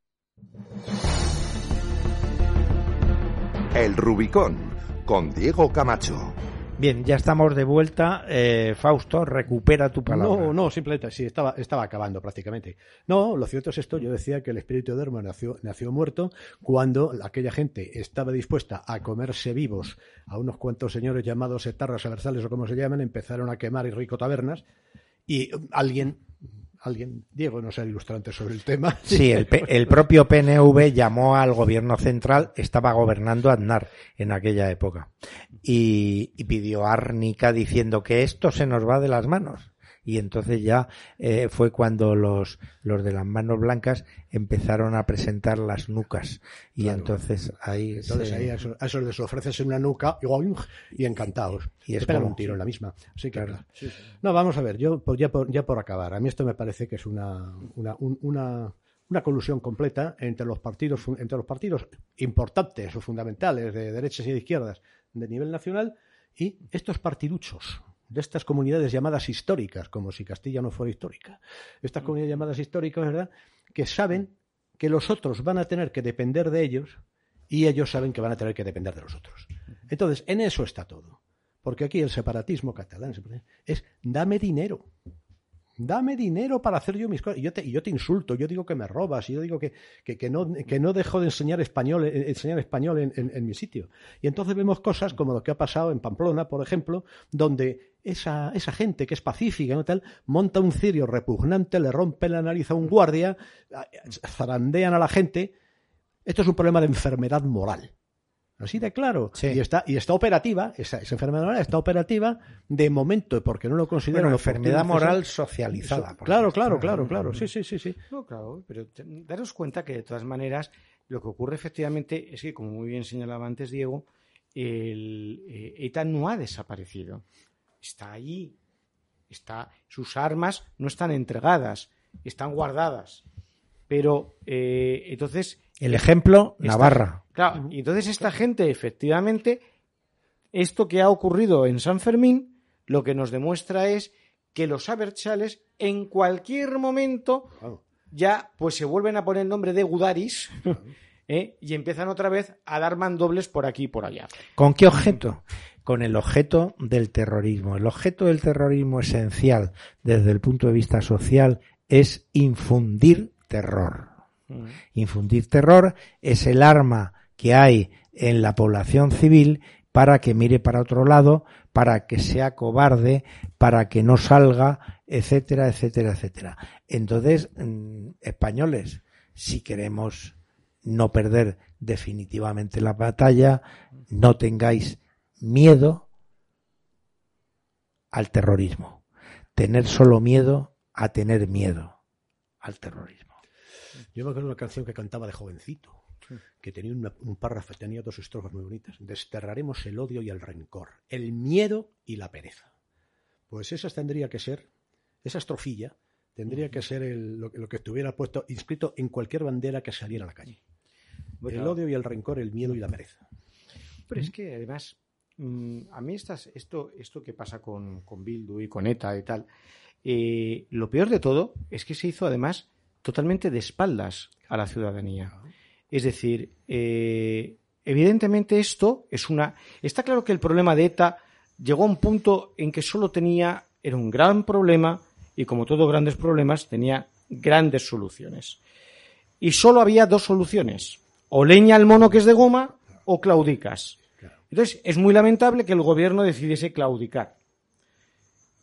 Speaker 1: El Rubicón, con Diego Camacho.
Speaker 2: Bien, ya estamos de vuelta. Eh, Fausto, recupera tu palabra.
Speaker 4: No, no, simplemente, sí, estaba, estaba acabando prácticamente. No, lo cierto es esto, yo decía que el espíritu de Hermo nació, nació muerto cuando aquella gente estaba dispuesta a comerse vivos a unos cuantos señores llamados etarras aversales o como se llaman, empezaron a quemar y rico tabernas y alguien, alguien, Diego no sé el ilustrante sobre el tema.
Speaker 2: Sí, el, el propio PNV llamó al gobierno central, estaba gobernando Aznar en aquella época, y, y pidió árnica diciendo que esto se nos va de las manos. Y entonces ya eh, fue cuando los, los de las manos blancas empezaron a presentar las nucas. Y
Speaker 4: Claro.
Speaker 2: entonces ahí,
Speaker 4: Entonces
Speaker 2: se-
Speaker 4: ahí a esos, a esos les ofreces una nuca y, encantados.
Speaker 2: Y es como-
Speaker 4: un tiro en la misma. Así que,
Speaker 2: Claro.
Speaker 4: No, vamos a ver, yo por- ya, por, ya por acabar. A mí esto me parece que es una, una, un- una, una colusión completa entre los partidos entre los partidos importantes o fundamentales de derechas y de izquierdas de nivel nacional y estos partiduchos de estas comunidades llamadas históricas, como si Castilla no fuera histórica. Estas comunidades llamadas históricas, ¿verdad? Que saben que los otros van a tener que depender de ellos y ellos saben que van a tener que depender de los otros. Entonces, en eso está todo. Porque aquí el separatismo catalán es dame dinero. Dame dinero para hacer yo mis cosas. Y yo te, y yo te insulto, yo digo que me robas, y yo digo que, que, que no, que no dejo de enseñar español, eh, enseñar español en, en- en mi sitio. Y entonces vemos cosas como lo que ha pasado en Pamplona, por ejemplo, donde esa, esa gente que es pacífica ¿no? tal, monta un cirio repugnante, le rompe la nariz a un guardia, zarandean a la gente. Esto es un problema de enfermedad moral. Así de claro.
Speaker 2: Sí.
Speaker 4: Y, está, y está operativa, esa, esa enfermedad moral está operativa de momento, porque no lo considero
Speaker 2: bueno, enfermedad moral socializada.
Speaker 4: Claro, claro, claro, claro. Sí, sí, sí, sí.
Speaker 3: No, claro, pero te- daros cuenta que de todas maneras lo que ocurre efectivamente es que, como muy bien señalaba antes Diego, el eh, ETA no ha desaparecido. Está ahí. Está, sus armas no están entregadas, están guardadas. Pero eh, entonces
Speaker 2: El ejemplo,
Speaker 3: Esta-
Speaker 2: Navarra.
Speaker 3: Claro, y entonces esta gente, efectivamente, esto que ha ocurrido en San Fermín, lo que nos demuestra es que los abertzales en cualquier momento
Speaker 4: Claro.
Speaker 3: ya pues se vuelven a poner el nombre de Gudaris ¿eh? y empiezan otra vez a dar mandobles por aquí y por allá.
Speaker 2: ¿Con qué objeto? Con el objeto del terrorismo. El objeto del terrorismo esencial desde el punto de vista social es infundir terror. Mm. Infundir terror es el arma que hay en la población civil para que mire para otro lado, para que sea cobarde, para que no salga, etcétera, etcétera, etcétera. Entonces, mm, españoles, si queremos no perder definitivamente la batalla, no tengáis miedo al terrorismo. Tener solo miedo a tener miedo al terrorismo.
Speaker 4: Yo me acuerdo de una canción que cantaba de jovencito, que tenía un párrafo, tenía dos estrofas muy bonitas. Desterraremos el odio y el rencor, el miedo y la pereza. Pues esa tendría que ser, esa estrofilla, tendría que ser lo, que estuviera puesto, inscrito en cualquier bandera que saliera a la calle. el odio y el rencor, el miedo y la pereza.
Speaker 3: Pero es que además, a mí estas, esto, esto que pasa con, con Bildu y con ETA y tal, eh, lo peor de todo es que se hizo además totalmente de espaldas a la ciudadanía. Es decir, eh, evidentemente esto es una. Está claro que el problema de ETA llegó a un punto en que solo tenía. Era un gran problema y, como todos grandes problemas, tenía grandes soluciones. Y solo había dos soluciones: o leña al mono que es de goma o claudicas. Entonces, es muy lamentable que el gobierno decidiese claudicar.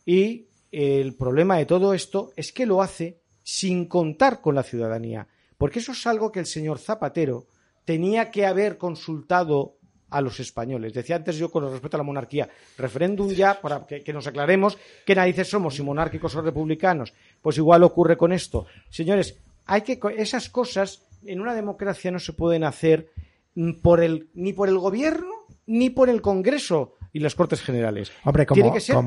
Speaker 3: Y el problema de todo esto es que lo hace sin contar con la ciudadanía, porque eso es algo que el señor Zapatero tenía que haber consultado a los españoles. Decía antes yo con respecto a la monarquía, referéndum ya para que, nos aclaremos qué narices somos, si monárquicos o republicanos. Pues igual ocurre con esto. Señores, hay que esas cosas en una democracia no se pueden hacer el, ni por el gobierno ni por el Congreso y las Cortes Generales.
Speaker 2: Hombre, como,
Speaker 3: Tiene que ser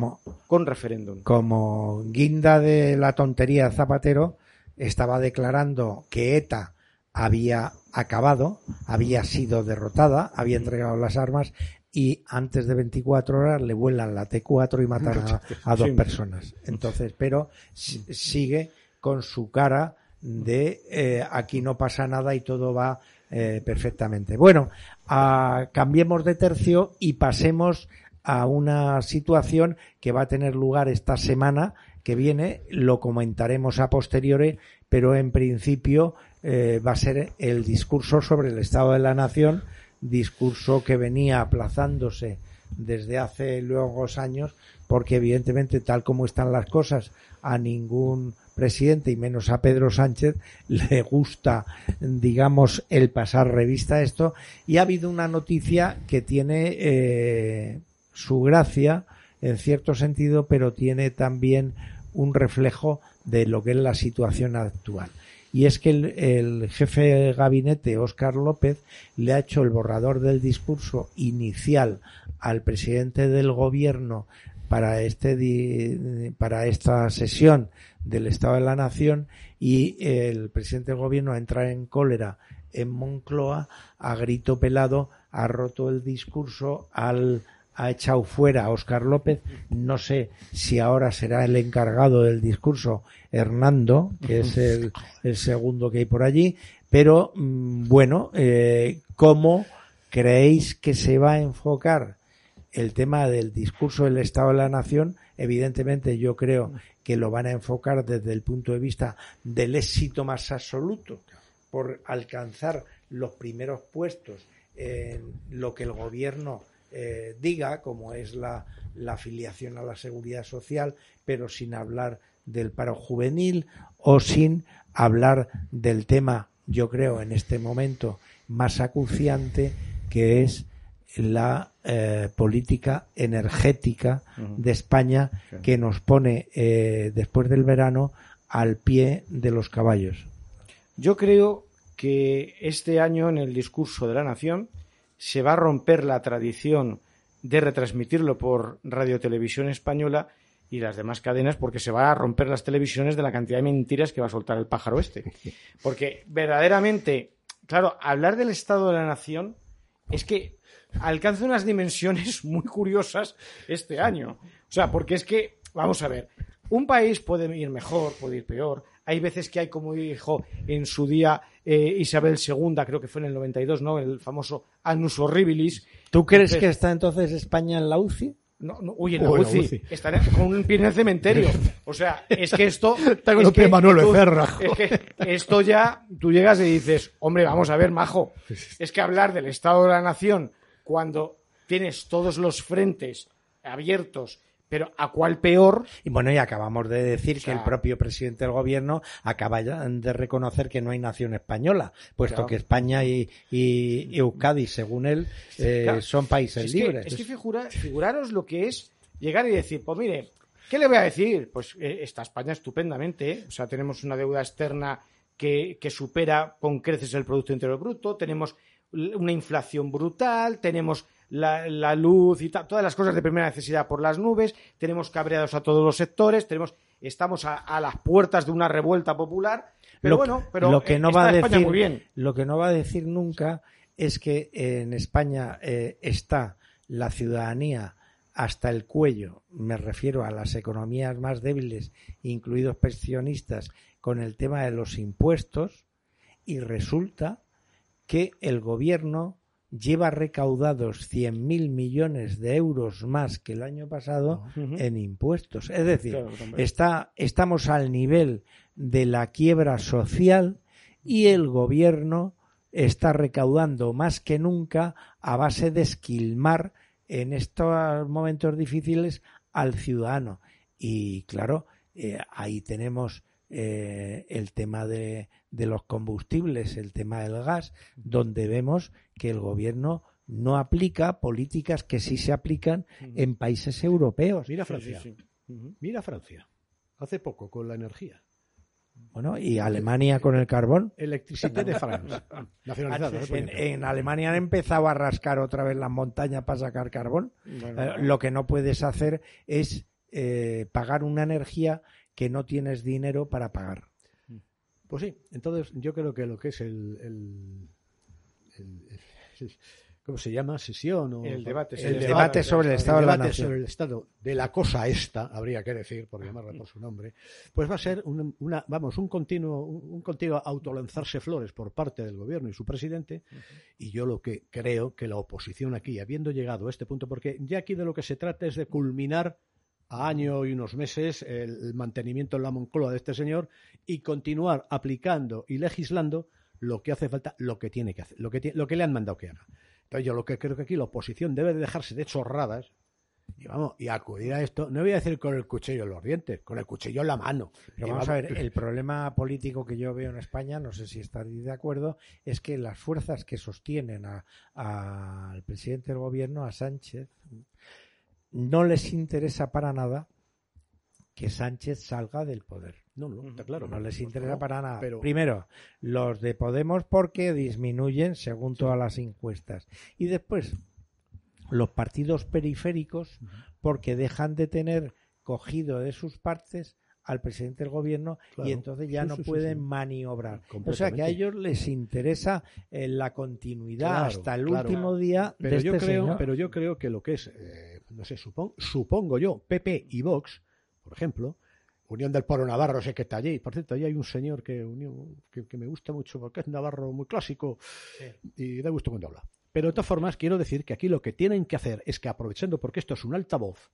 Speaker 3: con referéndum.
Speaker 2: Como guinda de la tontería Zapatero, estaba declarando que ETA había acabado, había sido derrotada, había entregado las armas y antes de 24 horas le vuelan la T4 y matan a, dos personas. Entonces, pero sigue con su cara de eh, aquí no pasa nada y todo va eh, perfectamente. Bueno, cambiemos de tercio y pasemos a una situación que va a tener lugar esta semana que viene, lo comentaremos a posteriori, pero en principio eh, va a ser el discurso sobre el Estado de la Nación, discurso que venía aplazándose desde hace luego años, porque evidentemente tal como están las cosas, a ningún presidente y menos a Pedro Sánchez le gusta, digamos, el pasar revista a esto. Y ha habido una noticia que tiene eh, su gracia, en cierto sentido, pero tiene también un reflejo de lo que es la situación actual. Y es que el, el jefe de gabinete, Óscar López, le ha hecho el borrador del discurso inicial al presidente del gobierno para este para esta sesión del Estado de la Nación y el presidente del gobierno a entrar en cólera en Moncloa a grito pelado ha roto el discurso al ha echado fuera a Óscar López. No sé si ahora será el encargado del discurso Hernando, que es el, segundo que hay por allí. Pero mm, bueno, eh, ¿cómo creéis que se va a enfocar el tema del discurso del Estado de la Nación, evidentemente yo creo que lo van a enfocar desde el punto de vista del éxito más absoluto por alcanzar los primeros puestos en lo que el gobierno eh, diga, como es la, la afiliación a la seguridad social, pero sin hablar del paro juvenil o sin hablar del tema, yo creo, en este momento más acuciante, que es la eh, política energética de España que nos pone eh, después del verano al pie de los caballos.
Speaker 3: Yo creo que este año en el discurso de la Nación se va a romper la tradición de retransmitirlo por Radio Televisión Española y las demás cadenas porque se va a romper las televisiones de la cantidad de mentiras que va a soltar el pájaro este. Porque verdaderamente, claro, hablar del Estado de la Nación es que alcanza unas dimensiones muy curiosas este año. O sea, porque es que, vamos a ver, un país puede ir mejor, puede ir peor. hay veces que hay, como dijo en su día eh, Isabel II, creo que fue en el 92, ¿no? El famoso Annus Horribilis.
Speaker 2: ¿Tú crees que está entonces España en la UCI?
Speaker 3: No, no, uy, en la UCI. Estaré con un pie en el cementerio. O sea, es que esto.
Speaker 4: Está con el pie Manuel Becerra.
Speaker 3: Es que esto ya, tú llegas y dices, hombre, vamos a ver, majo. Es que hablar del Estado de la Nación cuando tienes todos los frentes abiertos pero ¿a cuál peor?
Speaker 2: Y bueno, y acabamos de decir que el propio presidente del gobierno acaba de reconocer que no hay nación española, puesto que España y, Euskadi, según él, eh, son países libres.
Speaker 3: es que figuraros lo que es llegar y decir, pues mire, ¿qué le voy a decir? Pues eh, está España estupendamente, ¿eh? o sea, tenemos una deuda externa que, que supera con creces el Producto Interior Bruto, tenemos una inflación brutal, tenemos la, luz y todas las cosas de primera necesidad por las nubes, tenemos cabreados a todos los sectores, tenemos, estamos a, las puertas de una revuelta popular, pero bueno, pero
Speaker 2: lo que no va a decir, muy bien. Lo que no va a decir nunca es que en España eh, está la ciudadanía hasta el cuello, me refiero a las economías más débiles, incluidos pensionistas, con el tema de los impuestos, y resulta que el gobierno lleva recaudados 100.000 millones de euros más que el año pasado en impuestos. Es decir, está, estamos al nivel de la quiebra social y el gobierno está recaudando más que nunca a base de esquilmar en estos momentos difíciles al ciudadano. Y claro, eh, ahí tenemos eh, el tema de, de los combustibles, el tema del gas, donde vemos que el gobierno no aplica políticas que sí se aplican en países europeos.
Speaker 4: Mira Francia. Mira Francia. Hace poco con la energía.
Speaker 2: Bueno, y Alemania con el carbón.
Speaker 4: Electricidad de Francia.
Speaker 2: En, Alemania han empezado a rascar otra vez las montañas para sacar carbón. Eh, lo que no puedes hacer es eh, pagar una energía que no tienes dinero para pagar.
Speaker 4: Pues sí, entonces yo creo que lo que es el, el, ¿cómo se llama? Sesión o
Speaker 3: el debate,
Speaker 2: el, debate, sobre el Estado de la
Speaker 4: sobre el Estado de la cosa esta, habría que decir, por llamarla por su nombre, pues va a ser una, vamos, un continuo, un, continuo autolanzarse flores por parte del gobierno y su presidente. Y yo lo que creo que la oposición aquí, habiendo llegado a este punto, porque ya aquí de lo que se trata es de culminar a año y unos meses el mantenimiento en la Moncloa de este señor y continuar aplicando y legislando lo que hace falta, lo que tiene que hacer, lo que, lo que le han mandado que haga. Entonces yo lo que creo que aquí la oposición debe de dejarse de chorradas y vamos, y acudir a esto, no voy a decir con el cuchillo en los dientes, con el cuchillo en la mano.
Speaker 2: Pero vamos a ver, el problema político que yo veo en España, no sé si estaréis de acuerdo, es que las fuerzas que sostienen al presidente del gobierno, a Sánchez, no les interesa para nada que Sánchez salga del poder.
Speaker 4: No, no, está claro.
Speaker 2: No les interesa para nada. Primero, los de Podemos porque disminuyen según todas las encuestas. Y después, los partidos periféricos porque dejan de tener cogido de sus partes al presidente del gobierno y entonces ya no pueden maniobrar. O sea que a ellos les interesa eh, la continuidad hasta el último día
Speaker 4: pero
Speaker 2: de
Speaker 4: yo
Speaker 2: este
Speaker 4: creo, Pero yo creo que lo que es, eh, no sé, supongo yo, PP y Vox, por ejemplo, Unión del Poro Navarro, sé que está allí. Por cierto, allí hay un señor que, que, me gusta mucho porque es navarro muy clásico y da gusto cuando habla. Pero de todas formas, quiero decir que aquí lo que tienen que hacer es que, aprovechando porque esto es un altavoz,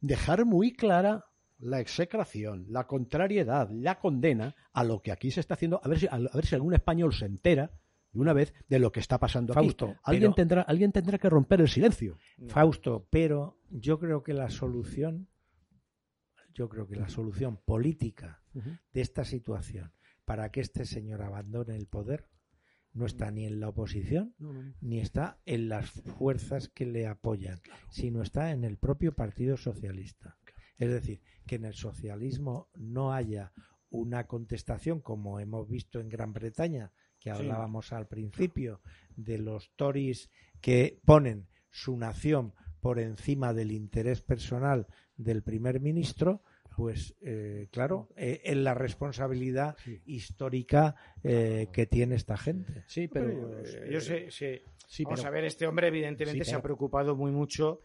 Speaker 4: dejar muy clara la execración, la contrariedad, la condena a lo que aquí se está haciendo, a ver si, a ver si algún español se entera de una vez de lo que está pasando
Speaker 2: Fausto,
Speaker 4: aquí. Alguien, tendrá, alguien tendrá que romper el silencio.
Speaker 2: Fausto, pero yo creo que la solución, yo creo que la solución política de esta situación para que este señor abandone el poder no está ni en la oposición ni está en las fuerzas que le apoyan, sino está en el propio Partido Socialista. Es decir, que en el socialismo no haya una contestación como hemos visto en Gran Bretaña, que hablábamos al principio, de los Tories que ponen su nación por encima del interés personal del primer ministro, pues eh, claro, eh, es la responsabilidad histórica eh, que tiene esta gente.
Speaker 3: Sí, pero yo sé, vamos a ver, este hombre evidentemente se ha preocupado muy mucho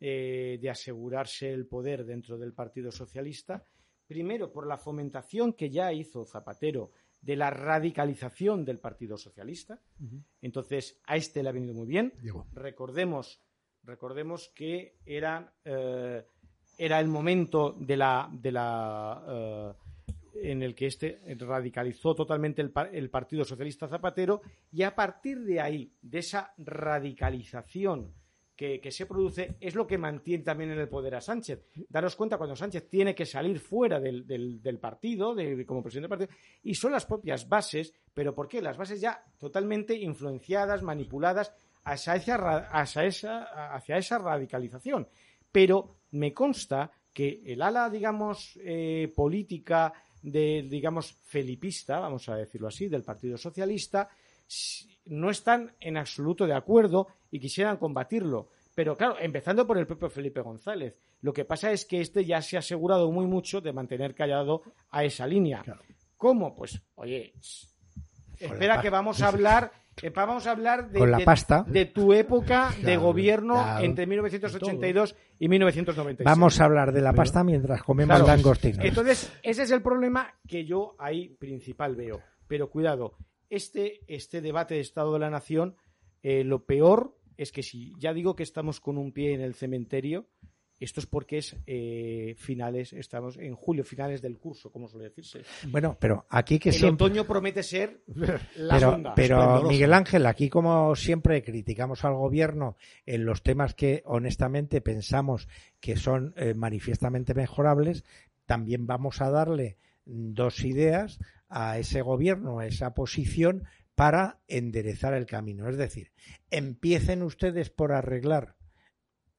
Speaker 3: de asegurarse el poder dentro del Partido Socialista primero por la fomentación que ya hizo Zapatero de la radicalización del Partido Socialista. Entonces, a este le ha venido muy bien. Recordemos, recordemos que era, eh, era el momento de la, de la eh, en el que este radicalizó totalmente el, el, Partido Socialista Zapatero y a partir de ahí, de esa radicalización que, se produce es lo que mantiene también en el poder a Sánchez. Daros cuenta cuando Sánchez tiene que salir fuera del, partido, como presidente del partido, y son las propias bases, pero ¿por qué? Las bases ya totalmente influenciadas, manipuladas hacia esa, hacia esa, radicalización. Pero me consta que el ala, digamos, eh, política de, digamos, felipista, vamos a decirlo así, del Partido Socialista, no están en absoluto de acuerdo y quisieran combatirlo. Pero claro, empezando por el propio Felipe González. Lo que pasa es que este ya se ha asegurado muy mucho de mantener callado a esa línea. ¿Cómo? Pues, oye, espera que vamos a hablar eh, vamos a hablar de,
Speaker 2: la pasta.
Speaker 3: de, tu época de gobierno entre 1982 y 1996.
Speaker 2: Vamos a hablar de la pasta mientras comemos langostinos.
Speaker 3: Entonces, ese es el problema que yo ahí principal veo. Pero cuidado, este, este debate de Estado de la Nación, eh, lo peor es que si ya digo que estamos con un pie en el cementerio, esto es porque es eh, finales, estamos en julio, finales del curso, como suele decirse.
Speaker 2: Bueno, pero aquí que
Speaker 3: el
Speaker 2: siempre...
Speaker 3: otoño promete ser la
Speaker 2: pero, Pero Miguel Ángel, aquí como siempre criticamos al gobierno en los temas que honestamente pensamos que son eh, manifiestamente mejorables, también vamos a darle dos ideas a ese gobierno, a esa posición, para enderezar el camino. Es decir, empiecen ustedes por arreglar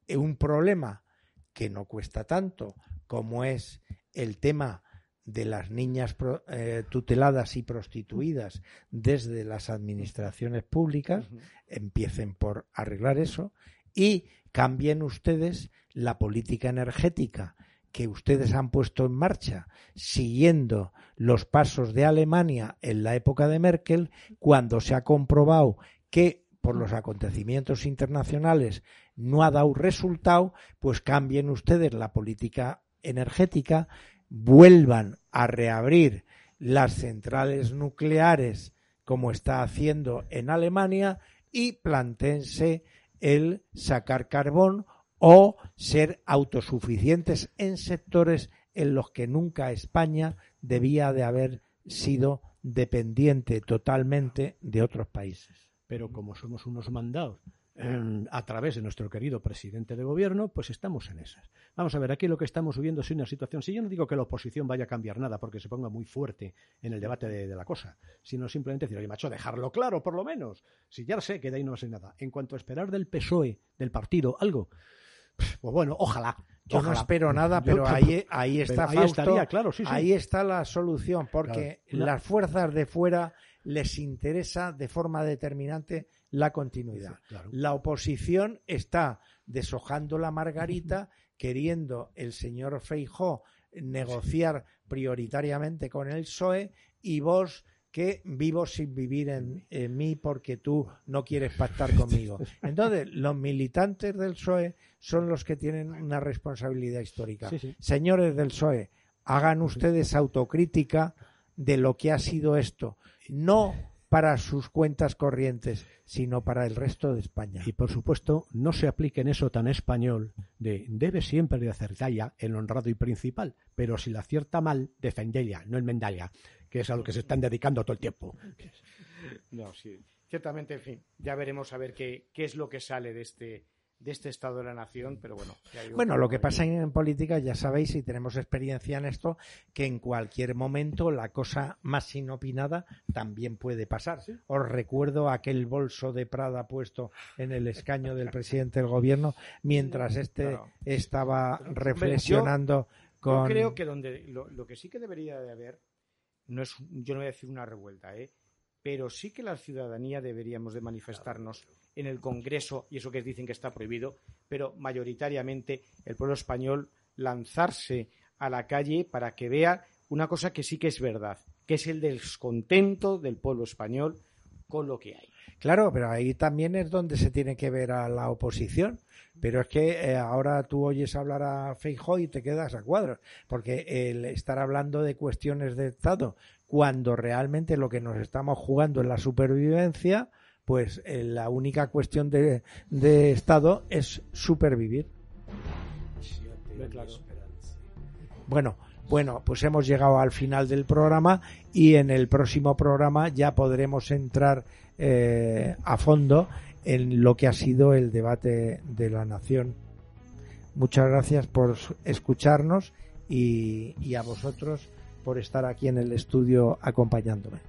Speaker 2: un problema que no cuesta tanto, como es el tema de las niñas eh, tuteladas y prostituidas desde las administraciones públicas, empiecen por arreglar eso y cambien ustedes la política energética que ustedes han puesto en marcha siguiendo los pasos de Alemania en la época de Merkel, cuando se ha comprobado que por los acontecimientos internacionales no ha dado resultado, pues cambien ustedes la política energética, vuelvan a reabrir las centrales nucleares como está haciendo en Alemania y plantense el sacar carbón o ser autosuficientes en sectores en los que nunca España debía de haber sido dependiente totalmente de otros países.
Speaker 4: Pero como somos unos mandados em, a través de nuestro querido presidente de gobierno, pues estamos en esas. Vamos a ver, aquí lo que estamos viviendo es una situación, si yo no digo que la oposición vaya a cambiar nada porque se ponga muy fuerte en el debate de, la cosa, sino simplemente decir, oye, macho, dejarlo claro por lo menos. Si ya sé que de ahí no sé nada. En cuanto a esperar del PSOE, del partido, algo, pues bueno, ojalá.
Speaker 2: Yo no espero nada, pero ahí, ahí está Fausto, claro, ahí está la solución, porque las fuerzas de fuera les interesa de forma determinante la continuidad. La oposición está deshojando la margarita, queriendo el señor Feijó negociar prioritariamente con el PSOE y vos que vivo sin vivir en, mí porque tú no quieres pactar conmigo. Entonces, los militantes del PSOE son los que tienen una responsabilidad histórica. Señores del PSOE, hagan ustedes autocrítica de lo que ha sido esto. No para sus cuentas corrientes, sino para el resto de España.
Speaker 4: Y por supuesto, no se aplique en eso tan español de debe siempre de acertar el honrado y principal, pero si la acierta mal, defendella, no enmendalla que es a lo que se están dedicando todo el tiempo.
Speaker 3: No, sí. Ciertamente, en fin, ya veremos a ver qué, qué es lo que sale de este, de este estado de la nación, pero bueno.
Speaker 2: Bueno, lo que pasa en, política, ya sabéis, y tenemos experiencia en esto, que en cualquier momento la cosa más inopinada también puede pasar. Os recuerdo aquel bolso de Prada puesto en el escaño del presidente del gobierno mientras este estaba reflexionando con.
Speaker 3: Yo creo que donde lo, lo que sí que debería de haber no es, yo no voy a decir una revuelta, ¿eh? pero sí que la ciudadanía deberíamos de manifestarnos en el Congreso, y eso que dicen que está prohibido, pero mayoritariamente el pueblo español lanzarse a la calle para que vea una cosa que sí que es verdad, que es el descontento del pueblo español con lo que hay.
Speaker 2: Claro, pero ahí también es donde se tiene que ver a la oposición. Pero es que eh, ahora tú oyes hablar a Feijóo y te quedas a cuadros, porque el estar hablando de cuestiones de Estado, cuando realmente lo que nos estamos jugando es la supervivencia, pues eh, la única cuestión de, de Estado es supervivir. Bueno, bueno, pues hemos llegado al final del programa y en el próximo programa ya podremos entrar eh, a fondo en lo que ha sido el debate de la nación. Muchas gracias por escucharnos y, y a vosotros por estar aquí en el estudio acompañándome.